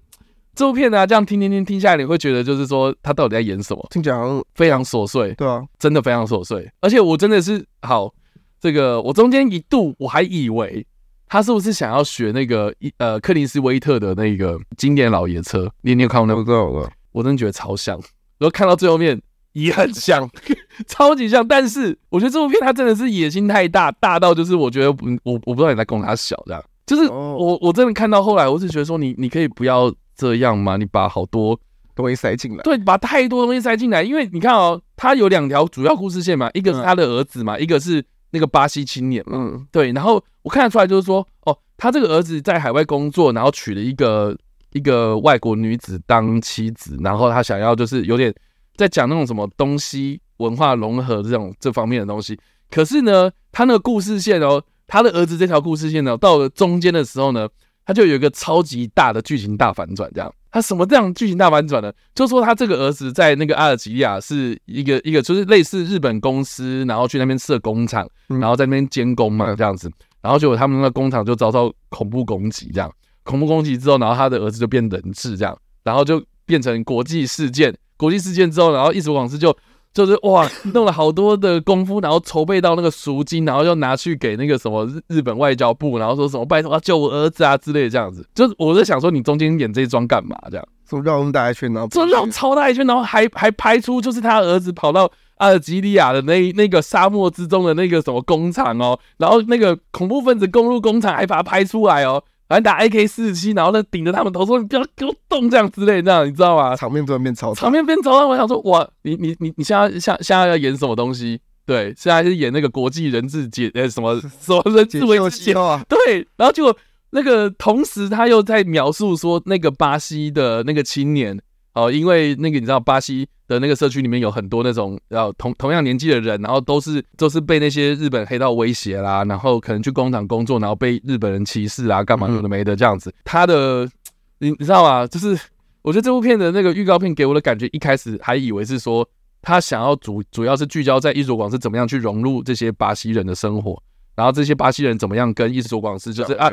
这部片呢，这样听听听听下来，你会觉得就是说他到底在演什么？听起来非常琐碎，对啊，真的非常琐碎。而且我真的是好，这个我中间一度我还以为他是不是想要学那个一呃克林斯威特的那个经典老爷车？你你有看过那个？我真的觉得超像。然后看到最后面。也很像，超级像，但是我觉得这部片它真的是野心太大，大到就是我觉得我我不知道你在供他小这样，就是我我真的看到后来，我是觉得说你你可以不要这样嘛？你把好多东西塞进来，对，把太多东西塞进来，因为你看哦，他有两条主要故事线嘛，一个是他的儿子嘛，一个是那个巴西青年嘛，嗯，对，然后我看得出来就是说，哦，他这个儿子在海外工作，然后娶了一个一个外国女子当妻子，然后他想要就是有点。在讲那种什么东西文化融合这种这方面的东西，可是呢，他那个故事线哦，他的儿子这条故事线呢，到了中间的时候呢，他就有一个超级大的剧情大反转。这样，他什么这样剧情大反转呢？就说他这个儿子在那个阿尔及利亚是一个一个，就是类似日本公司，然后去那边设工厂，然后在那边监工嘛，这样子，然后结果他们那个工厂就遭到恐怖攻击，这样恐怖攻击之后，然后他的儿子就变人质，这样，然后就变成国际事件。国际事件之后，然后一直往事就就是哇，弄了好多的功夫，然后筹备到那个赎金，然后又拿去给那个什么日日本外交部，然后说什么拜托啊救我儿子啊之类的这样子。就是我在想说，你中间演这一桩干嘛？这样，说绕那么大一圈，然后就绕超大一圈，然后还还拍出就是他儿子跑到阿尔及利亚的那那个沙漠之中的那个什么工厂哦，然后那个恐怖分子攻入工厂，还把它拍出来哦。反正打 AK 四十七，然后呢顶着他们头说：“你不要给我动，这样之类，这样你知道吗？”场面突然变超，场面变超大。我想说，哇，你你你你现在现现在要演什么东西？对，现在是演那个国际人质解呃什么 什么人质危机啊？对，然后结果那个同时他又在描述说，那个巴西的那个青年。哦，因为那个你知道，巴西的那个社区里面有很多那种然后同同样年纪的人，然后都是都是被那些日本黑道威胁啦，然后可能去工厂工作，然后被日本人歧视啊，干嘛有的没的这样子。他的你你知道吗？就是我觉得这部片的那个预告片给我的感觉，一开始还以为是说他想要主主要是聚焦在伊佐广司怎么样去融入这些巴西人的生活，然后这些巴西人怎么样跟伊佐广司就是啊。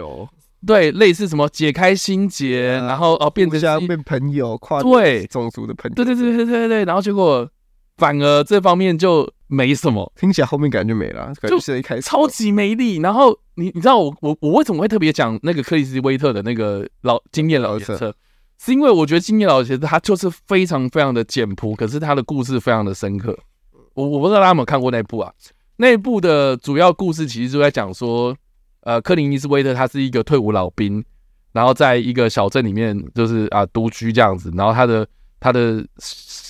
对，类似什么解开心结，啊、然后哦变成像变朋友，跨对种族的朋友，对对对对对对，然后结果反而这方面就没什么，听起来后面感觉就没了，就是一开始超级没力。然后你你知道我我我为什么会特别讲那个克里斯威特的那个老经典老爷车，是因为我觉得经典老爷车他就是非常非常的简朴，可是他的故事非常的深刻。我我不知道大家有没有看过那部啊？那部的主要故事其实就在讲说。呃，克林尼斯威特他是一个退伍老兵，然后在一个小镇里面就是啊独居这样子，然后他的他的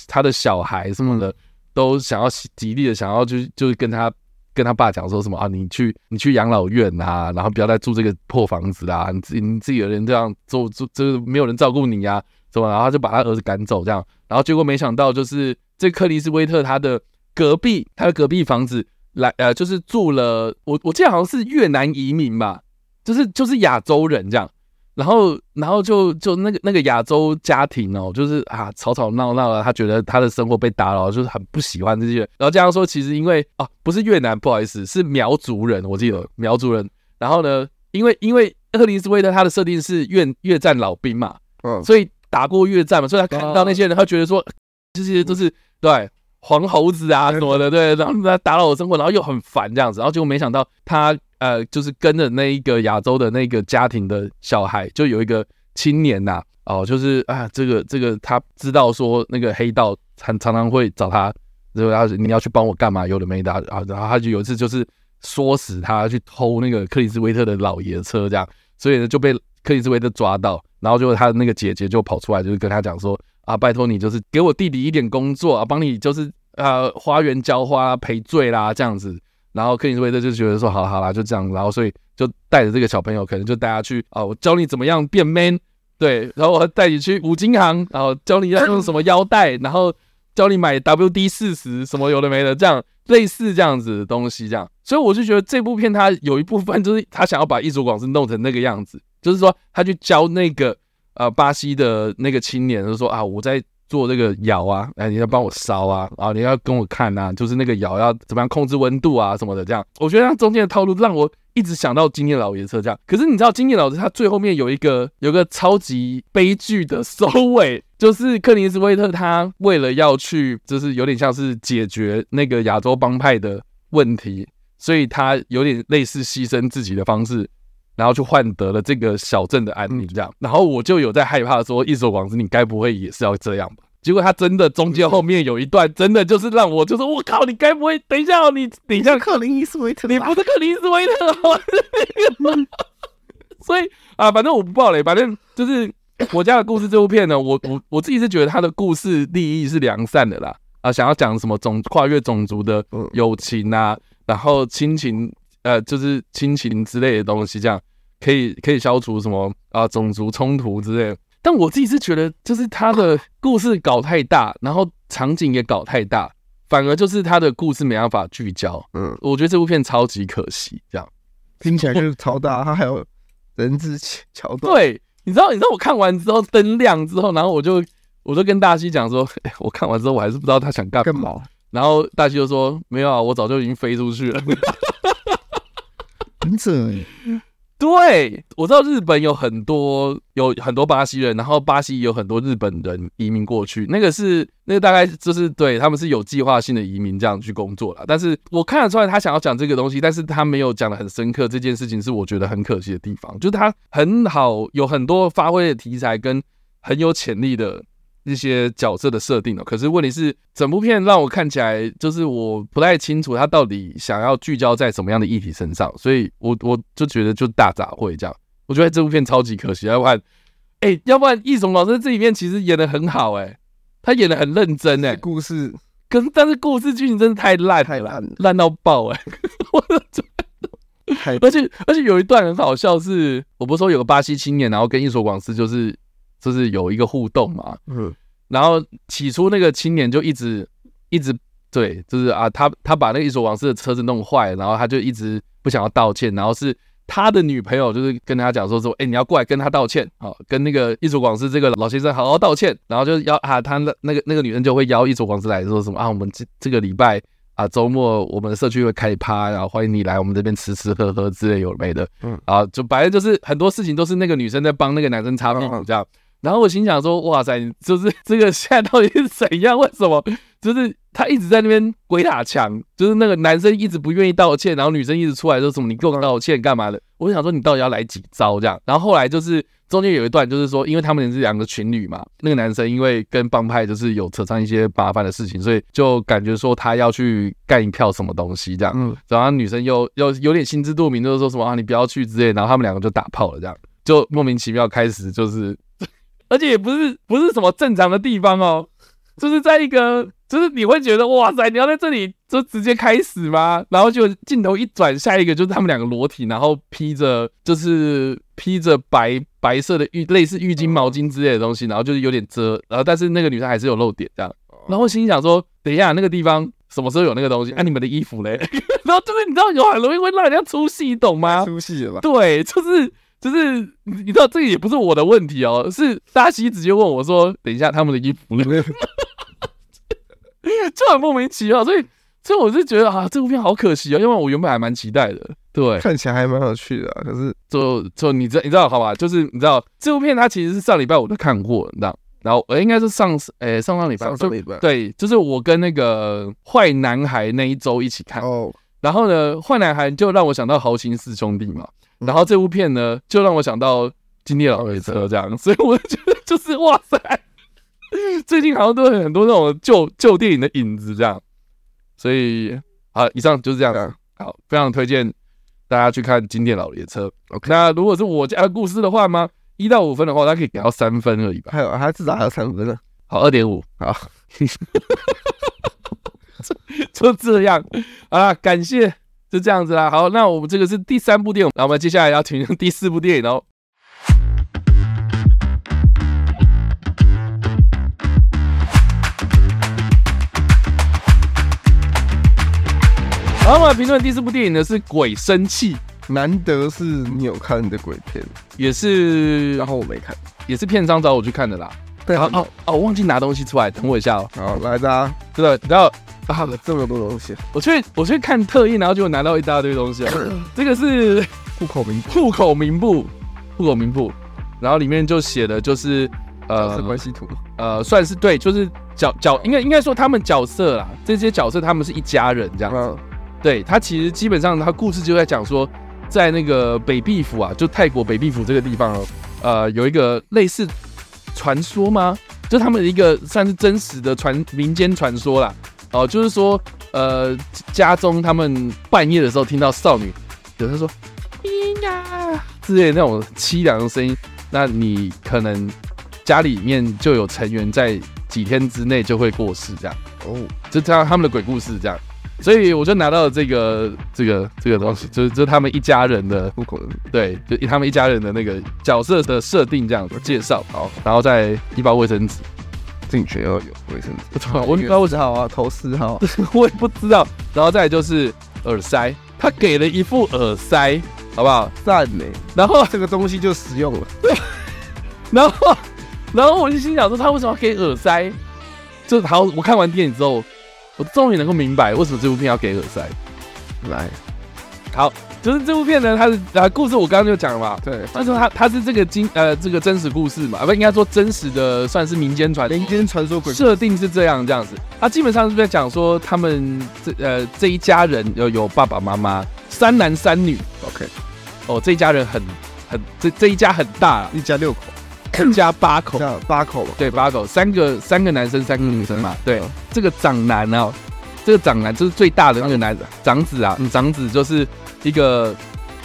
他的小孩什么的都想要极力的想要就就是跟他跟他爸讲说什么啊，你去你去养老院啊，然后不要再住这个破房子啦，你自己你自己的人这样做做就是没有人照顾你呀，怎么？然后他就把他儿子赶走这样，然后结果没想到就是这克林斯威特他的隔壁他的隔壁房子。来，呃，就是住了，我我记得好像是越南移民吧，就是就是亚洲人这样，然后，然后就就那个那个亚洲家庭哦，就是啊吵吵闹闹的，他觉得他的生活被打扰，就是很不喜欢这些。然后这样说，其实因为啊不是越南，不好意思，是苗族人，我记得苗族人。然后呢，因为因为克林斯威特他的设定是越越战老兵嘛，嗯，所以打过越战嘛，所以他看到那些人，他觉得说 这些都是对黄猴子啊什么的，对，然后他打扰我生活，然后又很烦这样子，然后结果没想到他。呃，就是跟着那一个亚洲的那个家庭的小孩，就有一个青年呐、啊，哦，就是啊，这个这个他知道说那个黑道常常常会找他，然后他你要去帮我干嘛？有的没的啊，然后他就有一次就是唆使他去偷那个克里斯威特的老爷车，这样，所以呢就被克里斯威特抓到，然后就他的那个姐姐就跑出来，就是跟他讲说啊，拜托你就是给我弟弟一点工作啊，帮你就是呃花园浇花赔罪啦，这样子。然后克林斯威特就觉得说，好了好了，就这样，然后所以就带着这个小朋友，可能就带他去啊，我教你怎么样变 man，对，然后我带你去五金行，然后教你要用什么腰带，然后教你买 WD 四十什么有的没的，这样类似这样子的东西，这样，所以我就觉得这部片它有一部分就是他想要把艺术广司弄成那个样子，就是说他去教那个呃巴西的那个青年，就说啊，我在。做这个窑啊，哎，你要帮我烧啊，啊，你要跟我看呐，就是那个窑要怎么样控制温度啊什么的，这样，我觉得他中间的套路让我一直想到《惊天老爷车》这样。可是你知道，《惊天老爷车》它最后面有一个有个超级悲剧的收尾，就是克林斯威特他为了要去，就是有点像是解决那个亚洲帮派的问题，所以他有点类似牺牲自己的方式。然后就换得了这个小镇的安宁，这样。然后我就有在害怕说，异所王子，你该不会也是要这样吧？结果他真的中间后面有一段，真的就是让我就说，我靠，你该不会等一下，你等一下，克林伊斯威特，你不是克林伊斯威特吗？所以啊，反正我不爆雷，反正就是我家的故事这部片呢，我我我自己是觉得他的故事利益是良善的啦，啊，想要讲什么种跨越种族的友情啊，然后亲情。呃，就是亲情之类的东西，这样可以可以消除什么啊种族冲突之类的。但我自己是觉得，就是他的故事搞太大，然后场景也搞太大，反而就是他的故事没办法聚焦。嗯，我觉得这部片超级可惜，这样听起来就是超大，他还有人质桥段。对，你知道，你知道我看完之后灯亮之后，然后我就我就跟大西讲说，欸，我看完之后我还是不知道他想干嘛。然后大西就说，没有啊，我早就已经飞出去了。对，我知道日本有很多有很多巴西人，然后巴西有很多日本人移民过去，那个是那个大概就是对他们是有计划性的移民这样去工作了。但是我看得出来他想要讲这个东西，但是他没有讲得很深刻，这件事情是我觉得很可惜的地方，就是他很好有很多发挥的题材跟很有潜力的。一些角色的设定了，可是问题是，整部片让我看起来就是我不太清楚他到底想要聚焦在什么样的议题身上，所以我我就觉得就大杂烩这样。我觉得这部片超级可惜，要不然，哎、欸，要不然易总老师在这里面其实演的很好、欸，哎，他演的很认真、欸，哎，故事，可是但是故事剧情真的太烂，太烂，烂到爆、欸，哎，我的天，而且而且有一段很好笑是，是我不是说有个巴西青年，然后跟易所广司就是。就是有一个互动嘛，嗯，然后起初那个青年就一直一直对，就是啊，他他把那个一所广司的车子弄坏，然后他就一直不想要道歉，然后是他的女朋友就是跟他讲说说，哎，你要过来跟他道歉，好，跟那个一所广司这个老先生好好道歉，然后就邀啊，他那那个那个女生就会邀一所广司来说什么啊，我们这这个礼拜啊周末我们的社区会开趴，然后欢迎你来我们这边吃吃喝喝之类有的没的，嗯，啊，就反正就是很多事情都是那个女生在帮那个男生擦屁股这样。然后我心想说：“哇塞，就是 这个现在到底是怎样？为什么？就是他一直在那边鬼打墙，就是那个男生一直不愿意道歉，然后女生一直出来说什么‘你给我道歉干嘛的’？我想说你到底要来几招这样？然后后来就是中间有一段，就是说因为他们是两个情侣嘛，那个男生因为跟帮派就是有扯上一些麻烦的事情，所以就感觉说他要去干一票什么东西这样。嗯，然后女生又又有点心知肚明，就是说什么啊你不要去之类，然后他们两个就打炮了这样，就莫名其妙开始就是。”而且也不是不是什么正常的地方哦，就是在一个，就是你会觉得哇塞，你要在这里就直接开始吗？然后就镜头一转，下一个就是他们两个裸体，然后披着就是披着白白色的浴，类似浴巾、毛巾之类的东西，然后就是有点遮，然后但是那个女生还是有露点这样。然后心想说，等一下那个地方什么时候有那个东西？啊，你们的衣服嘞？然后就是你知道有很容易会让人家出戏，懂吗？出戏了吧？对，就是。就是你知道这个也不是我的问题哦，是大西直接问我说：“等一下他们的衣服呢？” 就很莫名其妙，所以所以我是觉得啊，这部片好可惜哦，因为我原本还蛮期待的。对，看起来还蛮有趣的，啊，可是就就你知你知道好吧？就是你知道这部片它其实是上礼拜我都看过，你知道？然后呃应该是上诶、欸、上上礼拜，上上礼拜对，就是我跟那个坏男孩那一周一起看哦。然后呢，坏男孩就让我想到豪情四兄弟嘛。然后这部片呢，就让我想到金店老爷车这样，所以我就觉得就是哇塞，最近好像都有很多那种旧旧电影的影子这样。所以好，以上就是这样。好，非常推荐。大家去看《经典老爷车》，OK。那如果是我家的故事的话吗？一到五分的话，他可以给到三分而已吧。还有，他至少还有三分呢。好，二点五。好，就这样啊，感谢，就这样子啦。好，那我们这个是第三部电影，那我们接下来要听第四部电影哦。然后我们评论第四部电影呢是《鬼生气》，难得是你有看的鬼片，也是，然后我没看，也是片商找我去看的啦。对啊，哦哦，我忘记拿东西出来，等我一下哦。好，来的，真的，然后啊，这么多东西，我去我去看特意，然后就拿到一大堆东西啊。这个是户口名户口名簿，户口名簿，然后里面就写的就是呃关系图，呃，算是对，就是角角应该应该说他们角色啦，这些角色他们是一家人这样子。对，他其实基本上他故事就在讲说，在那个北壁府啊，就泰国北壁府这个地方哦，呃，有一个类似传说吗？就他们的一个算是真实的传民间传说啦。哦、呃，就是说，呃，家中他们半夜的时候听到少女有人说“咿呀”之类的那种凄凉的声音，那你可能家里面就有成员在几天之内就会过世，这样哦，就这样他们的鬼故事这样。所以我就拿到了这个这个这个东西，就是就是他们一家人的户口，对，就他们一家人的那个角色的设定这样子介绍，好，然后再一包卫生纸，进去要有卫生纸，我不知道为什么好啊，头饰号，我也不知道，然后再就是耳塞，他给了一副耳塞，好不好？赞美，然后这个东西就实用了，对 然后然后我就心想说，他为什么要给耳塞？就好，我看完电影之后。我终于能够明白为什么这部片要给耳塞。来，好，就是这部片呢，它是啊故事我刚刚就讲了嘛，对，但是它它是这个经呃这个真实故事嘛，不应该说真实的，算是民间传民间传说鬼设定是这样这样子。它基本上是在讲说他们这呃这一家人有有爸爸妈妈三男三女，OK，哦这一家人很很这这一家很大，一家六口。加八口，八口对，八口，三个三个男生，三个女生嘛。对，这个长男啊，这个长男就是最大的那个男长子啊，长子就是一个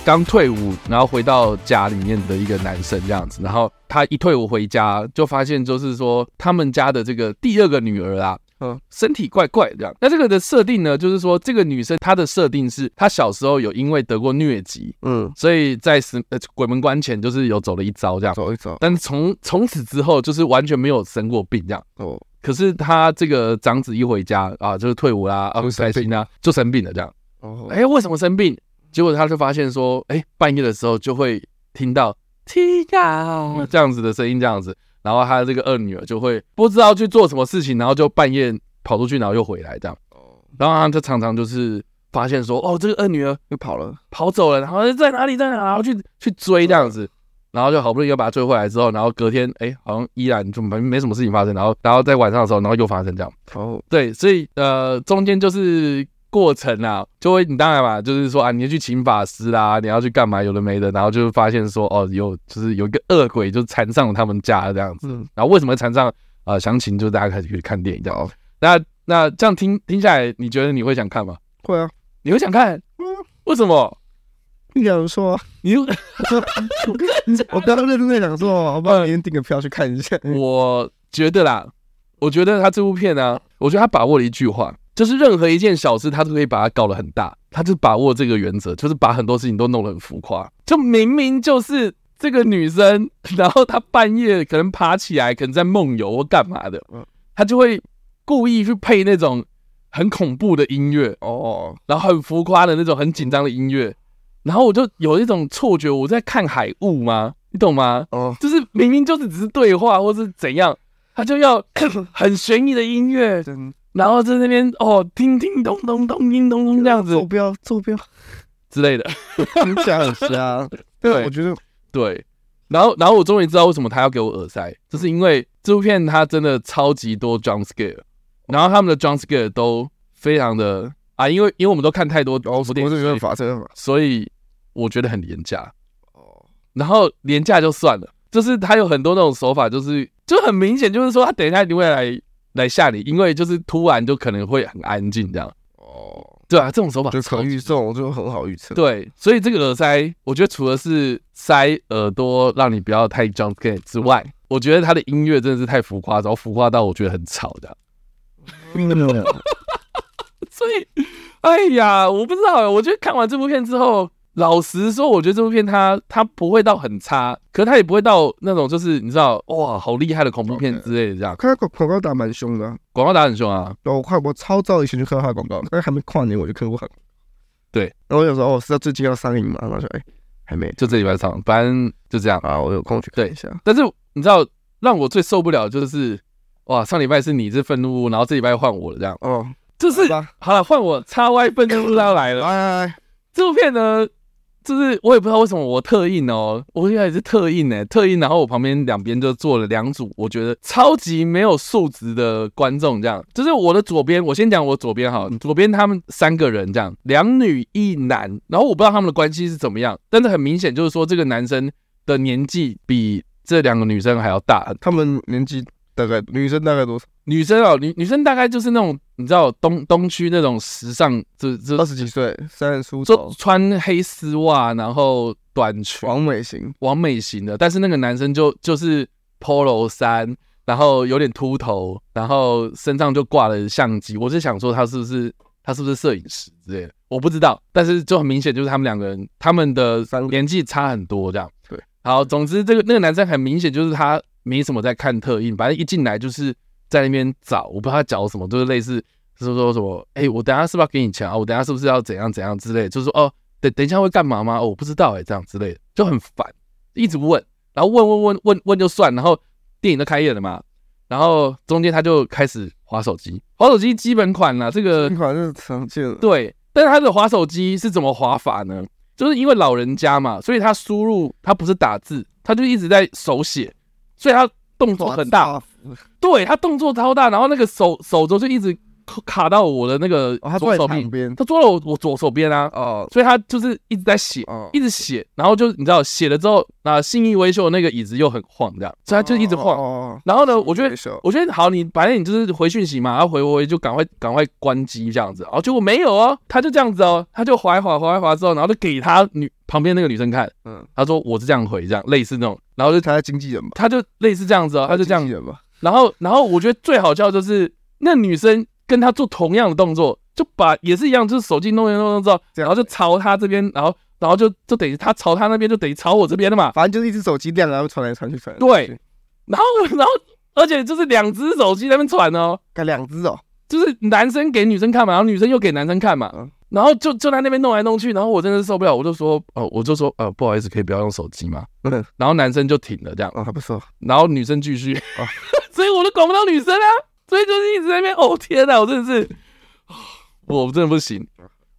刚退伍，然后回到家里面的一个男生这样子。然后他一退伍回家，就发现就是说他们家的这个第二个女儿啊。嗯，身体怪怪这样。那这个的设定呢，就是说这个女生她的设定是，她小时候有因为得过疟疾，嗯，所以在死呃鬼门关前就是有走了一遭这样，走一遭。但从从此之后就是完全没有生过病这样。哦，可是她这个长子一回家啊，就是退伍啦，啊不开心啊，就生病了这样。哦，哎，为什么生病？结果他就发现说，哎，半夜的时候就会听到踢呀这样子的声音，这样子。然后他的这个二女儿就会不知道去做什么事情，然后就半夜跑出去，然后又回来这样。哦然后他就常常就是发现说，哦，这个二女儿又跑了，跑走了，然后在哪里，在哪里，然后去去追这样子。然后就好不容易又把她追回来之后，然后隔天，哎，好像依然就没没什么事情发生。然后，然后在晚上的时候，然后又发生这样。哦，对，所以呃，中间就是。过程啊，就会你当然嘛，就是说啊，你要去请法师啦，你要去干嘛，有的没的，然后就发现说哦，有就是有一个恶鬼就缠上了他们家这样子，嗯、然后为什么缠上？呃，详情就大家开始去看电影这样。那那这样听听下来，你觉得你会想看吗？会啊，你会想看？嗯，为什么？你想说，你 我刚刚在想说，我帮明天订个票去看一下。我觉得啦，我觉得他这部片呢、啊，我觉得他把握了一句话。就是任何一件小事，他都可以把它搞得很大。他就把握这个原则，就是把很多事情都弄得很浮夸。就明明就是这个女生，然后她半夜可能爬起来，可能在梦游或干嘛的，她就会故意去配那种很恐怖的音乐哦，然后很浮夸的那种很紧张的音乐，然后我就有一种错觉，我在看海雾吗？你懂吗？哦，就是明明就是只是对话或是怎样，他就要 很悬疑的音乐，然后在那边哦，叮叮咚咚咚叮咚咚这样子，坐标坐标。之类的，听起来很瞎。对，我觉得。对。然后，然后我终于知道为什么他要给我耳塞，就是因为这部片它真的超级多 jump scare，然后他们的 jump scare 都非常的啊，因为因为我们都看太多恐怖电影，所以我觉得很廉价。哦，然后廉价就算了，就是他有很多那种手法，就是就很明显，就是说他等一下一定会来来吓你，因为就是突然就可能会很安静这样。哦对啊，这种手法就可预测，就很好预测。对，所以这个耳塞，我觉得除了是塞耳朵让你不要太 jump scare 之外，我觉得它的音乐真的是太浮夸，然后浮夸到我觉得很吵的。所以，哎呀，我不知道，我觉得看完这部片之后。老实说，我觉得这部片它它不会到很差，可是它也不会到那种就是你知道哇好厉害的恐怖片之类的这样。看广广告打蛮凶的，广告打很凶啊！我快我超早以前就看到他的广告，但是还没跨年我就看过很。对，然后我有时候哦是要最近要上映嘛，然后说哎还没，就这礼拜上，反正就这样啊。我有空去看一下。但是你知道让我最受不了就是哇上礼拜是你是愤怒，然后这礼拜换我了这样。哦，就是好了换我叉 Y 愤怒要来了。来来来，这部片呢。就是我也不知道为什么我特硬哦，我现在也是特硬呢，特硬，然后我旁边两边就坐了两组，我觉得超级没有素质的观众，这样，就是我的左边，我先讲我左边哈，左边他们三个人这样，两女一男，然后我不知道他们的关系是怎么样，但是很明显就是说这个男生的年纪比这两个女生还要大，他们年纪。大概女生大概多少？女生哦，女女生大概就是那种你知道东东区那种时尚，就就二十几岁，三十出头，穿黑丝袜，然后短裙，完美型，完美型的。但是那个男生就就是 Polo 衫，然后有点秃头，然后身上就挂了相机。我是想说他是不是他是不是摄影师之类的？我不知道，但是就很明显就是他们两个人，他们的年纪差很多这样。对，好，总之这个那个男生很明显就是他。没什么在看特映，反正一进来就是在那边找，我不知道他找什么，就是类似是说什么，哎、欸，我等下是不是要给你钱啊？我等下是不是要怎样怎样之类的，就是说哦，等等一下会干嘛吗？哦，我不知道哎、欸，这样之类的就很烦，一直问，然后问问问问问就算，然后电影都开演了嘛，然后中间他就开始划手机，划手机基本款啦，这个基本款是常见的，对，但是他的划手机是怎么划法呢？就是因为老人家嘛，所以他输入他不是打字，他就一直在手写。所以他动作很大，对，他动作超大，然后那个手手肘就一直卡到我的那个左手边，他坐了我我左手边啊，哦，所以他就是一直在写，一直写，然后就你知道写了之后，那信义威秀那个椅子又很晃这样，所以他就一直晃，然后呢，我觉得我觉得好，你反正你就是回讯息嘛，然后回回就赶快赶快关机这样子，哦，结果没有哦，他就这样子哦，他就滑一滑滑一滑之后，然后就给他女旁边那个女生看，嗯，他说我是这样回这样，类似那种。然后就他的经纪人嘛，他就类似这样子哦，他就这样。子嘛。然后，然后我觉得最好笑就是那女生跟他做同样的动作，就把也是一样，就是手机弄一弄弄之后，然后就朝他这边，然后，然后就就等于他朝他那边，就等于朝我这边的嘛。反正就是一只手机亮，然后传来传去传。对，然后，然后，而且就是两只手机在那边传哦，改两只哦，就是男生给女生看嘛，然后女生又给男生看嘛。嗯然后就就在那边弄来弄去，然后我真的受不了，我就说，哦，我就说，呃，不好意思，可以不要用手机吗？嗯。然后男生就停了，这样啊，还不错。然后女生继续啊，所以我都管不到女生啊，所以就是一直在那边，哦天哪，我真的是，我真的不行，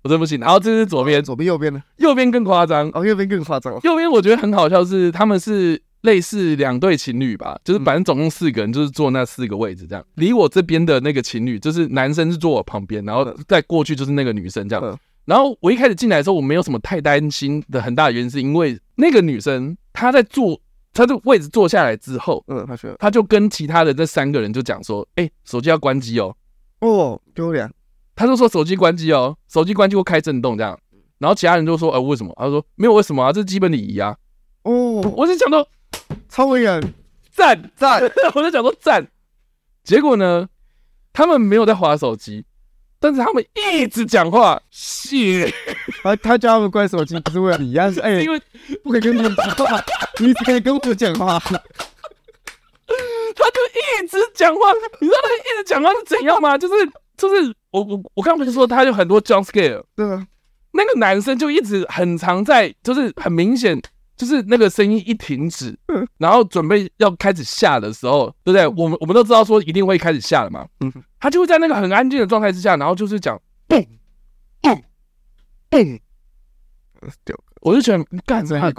我真的不行。然后这是左边，左边右边呢？右边更夸张哦，右边更夸张。右边我觉得很好笑，是他们是。类似两对情侣吧，就是反正总共四个人，就是坐那四个位置这样。离我这边的那个情侣，就是男生是坐我旁边，然后再过去就是那个女生这样。然后我一开始进来的时候，我没有什么太担心的很大的原因，是因为那个女生她在坐，她的位置坐下来之后，嗯，他说，他就跟其他的这三个人就讲说，哎，手机要关机哦。哦，丢脸。他就说手机关机哦，手机关机会开震动这样。然后其他人就说，呃，为什么？他说没有为什么啊，这是基本礼仪啊。哦，我就想到。超威严，赞赞！我就讲说 赞，结果呢，他们没有在划手机，但是他们一直讲话。谢，他，他叫他们关手机，不是为了你，而是 哎，因为不可以跟他们讲话，你只可以跟我讲话。他就一直讲话，你知道他一直讲话是怎样吗？就是就是我我我刚不是说他有很多 jump scare，对啊。那个男生就一直很常在，就是很明显，就是那个声音一停止，然后准备要开始下的时候，对不对？我们我们都知道说一定会开始下了嘛，嗯，他就会在那个很安静的状态之下，然后就是讲，嘣，嘣，嘣，我就觉得干什么？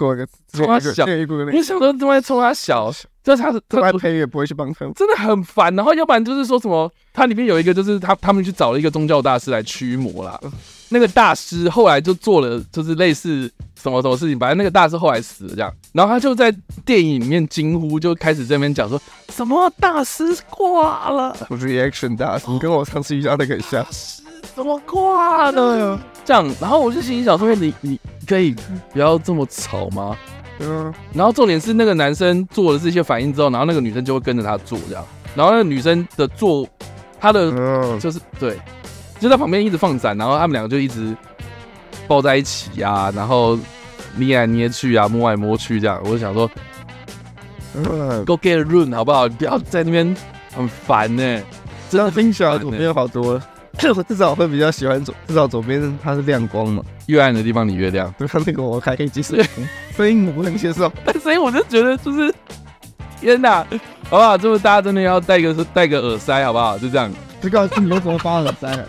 冲他小，你想说怎么冲他小？这他是他外配乐不会去帮他，真的很烦。然后要不然就是说什么，它里面有一个就是他他们去找了一个宗教大师来驱魔啦。那个大师后来就做了就是类似什么什么事情，反正那个大师后来死了这样。然后他就在电影里面惊呼，就开始这边讲说什么大师挂了。reaction 大师，你跟我上次遇到那个很像。怎么挂了？这样，然后我就心里想说，你你可以不要这么吵吗？嗯，然后重点是那个男生做了这些反应之后，然后那个女生就会跟着他做这样，然后那个女生的做，她的就是对，就在旁边一直放闪，然后他们两个就一直抱在一起啊，然后捏来捏去啊，摸来摸去这样，我就想说，嗯，Go get a room 好不好？不要在那边很烦呢、欸，真的听起来左边好多。我 至少会比较喜欢左，至少左边它是亮光嘛，越暗的地方你越亮。对，那个我还可以接受，声音我不能接受，但声音我就觉得就是天哪，好不好？就是大家真的要戴个戴个耳塞，好不好？就这样。这告诉你为什么发耳塞了？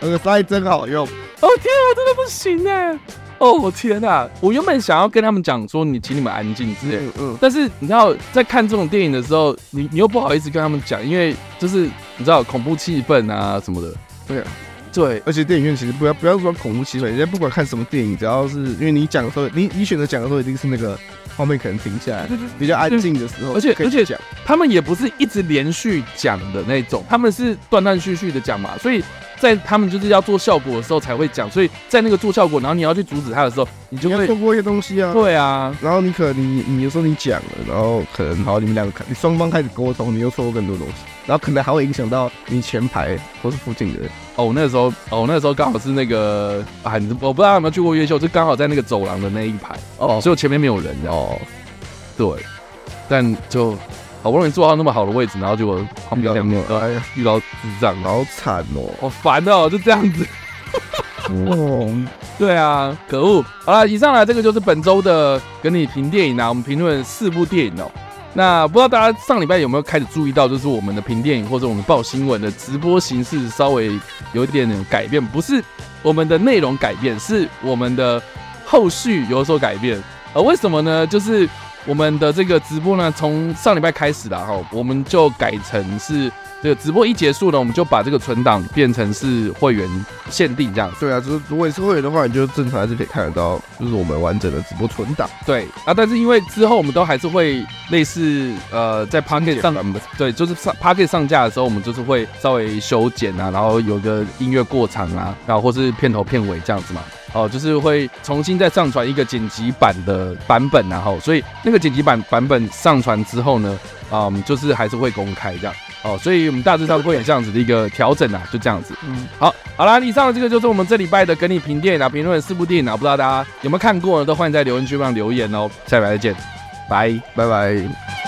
耳塞真好用。哦天啊，真的不行哎。哦，我天呐！我原本想要跟他们讲说，你请你们安静之类，嗯嗯。但是你知道，在看这种电影的时候，你你又不好意思跟他们讲，因为就是你知道恐怖气氛啊什么的。对啊，对。而且电影院其实不要不要说恐怖气氛，人家不管看什么电影，只要是因为你讲的时候，你你选择讲的时候，一定是那个画面可能停下来，比较安静的时候。而且而且讲，他们也不是一直连续讲的那种，他们是断断续续的讲嘛，所以。在他们就是要做效果的时候才会讲，所以在那个做效果，然后你要去阻止他的时候，你就会错过一些东西啊。对啊，然后你可能你你有时候你讲了，然后可能好，你们两个你双方开始沟通，你又错过更多东西，然后可能还会影响到你前排或是附近的人。哦，那个时候哦，那个时候刚好是那个啊，你我不知道有没有去过越秀，就刚好在那个走廊的那一排哦，所以我前面没有人哦。对，但就。好不容易坐到那么好的位置，然后结果旁边两面哎呀遇到智障，好惨哦，好烦哦，就这样子。哦，对啊，可恶。好了，以上呢，这个就是本周的跟你评电影啊，我们评论四部电影哦。那不知道大家上礼拜有没有开始注意到，就是我们的评电影或者我们报新闻的直播形式稍微有一点点改变，不是我们的内容改变，是我们的后续有所改变。呃为什么呢？就是。我们的这个直播呢，从上礼拜开始啦哈，我们就改成是这个直播一结束呢，我们就把这个存档变成是会员限定这样。对啊，就是如果你是会员的话，你就正常还是可以看得到，就是我们完整的直播存档。对啊，但是因为之后我们都还是会类似呃，在 Pocket 上，对，就是上 Pocket 上架的时候，我们就是会稍微修剪啊，然后有个音乐过场啊，然后或是片头片尾这样子嘛。哦，就是会重新再上传一个剪辑版的版本，然后，所以那个剪辑版版本上传之后呢，嗯，就是还是会公开这样。哦，所以我们大致上会有这样子的一个调整啊，就这样子。嗯，好，好啦，以上的这个就是我们这礼拜的跟你评电影啊，评论四部电影啊，不知道大家有没有看过呢？都欢迎在留言区帮留言哦。下礼拜再见，拜拜拜。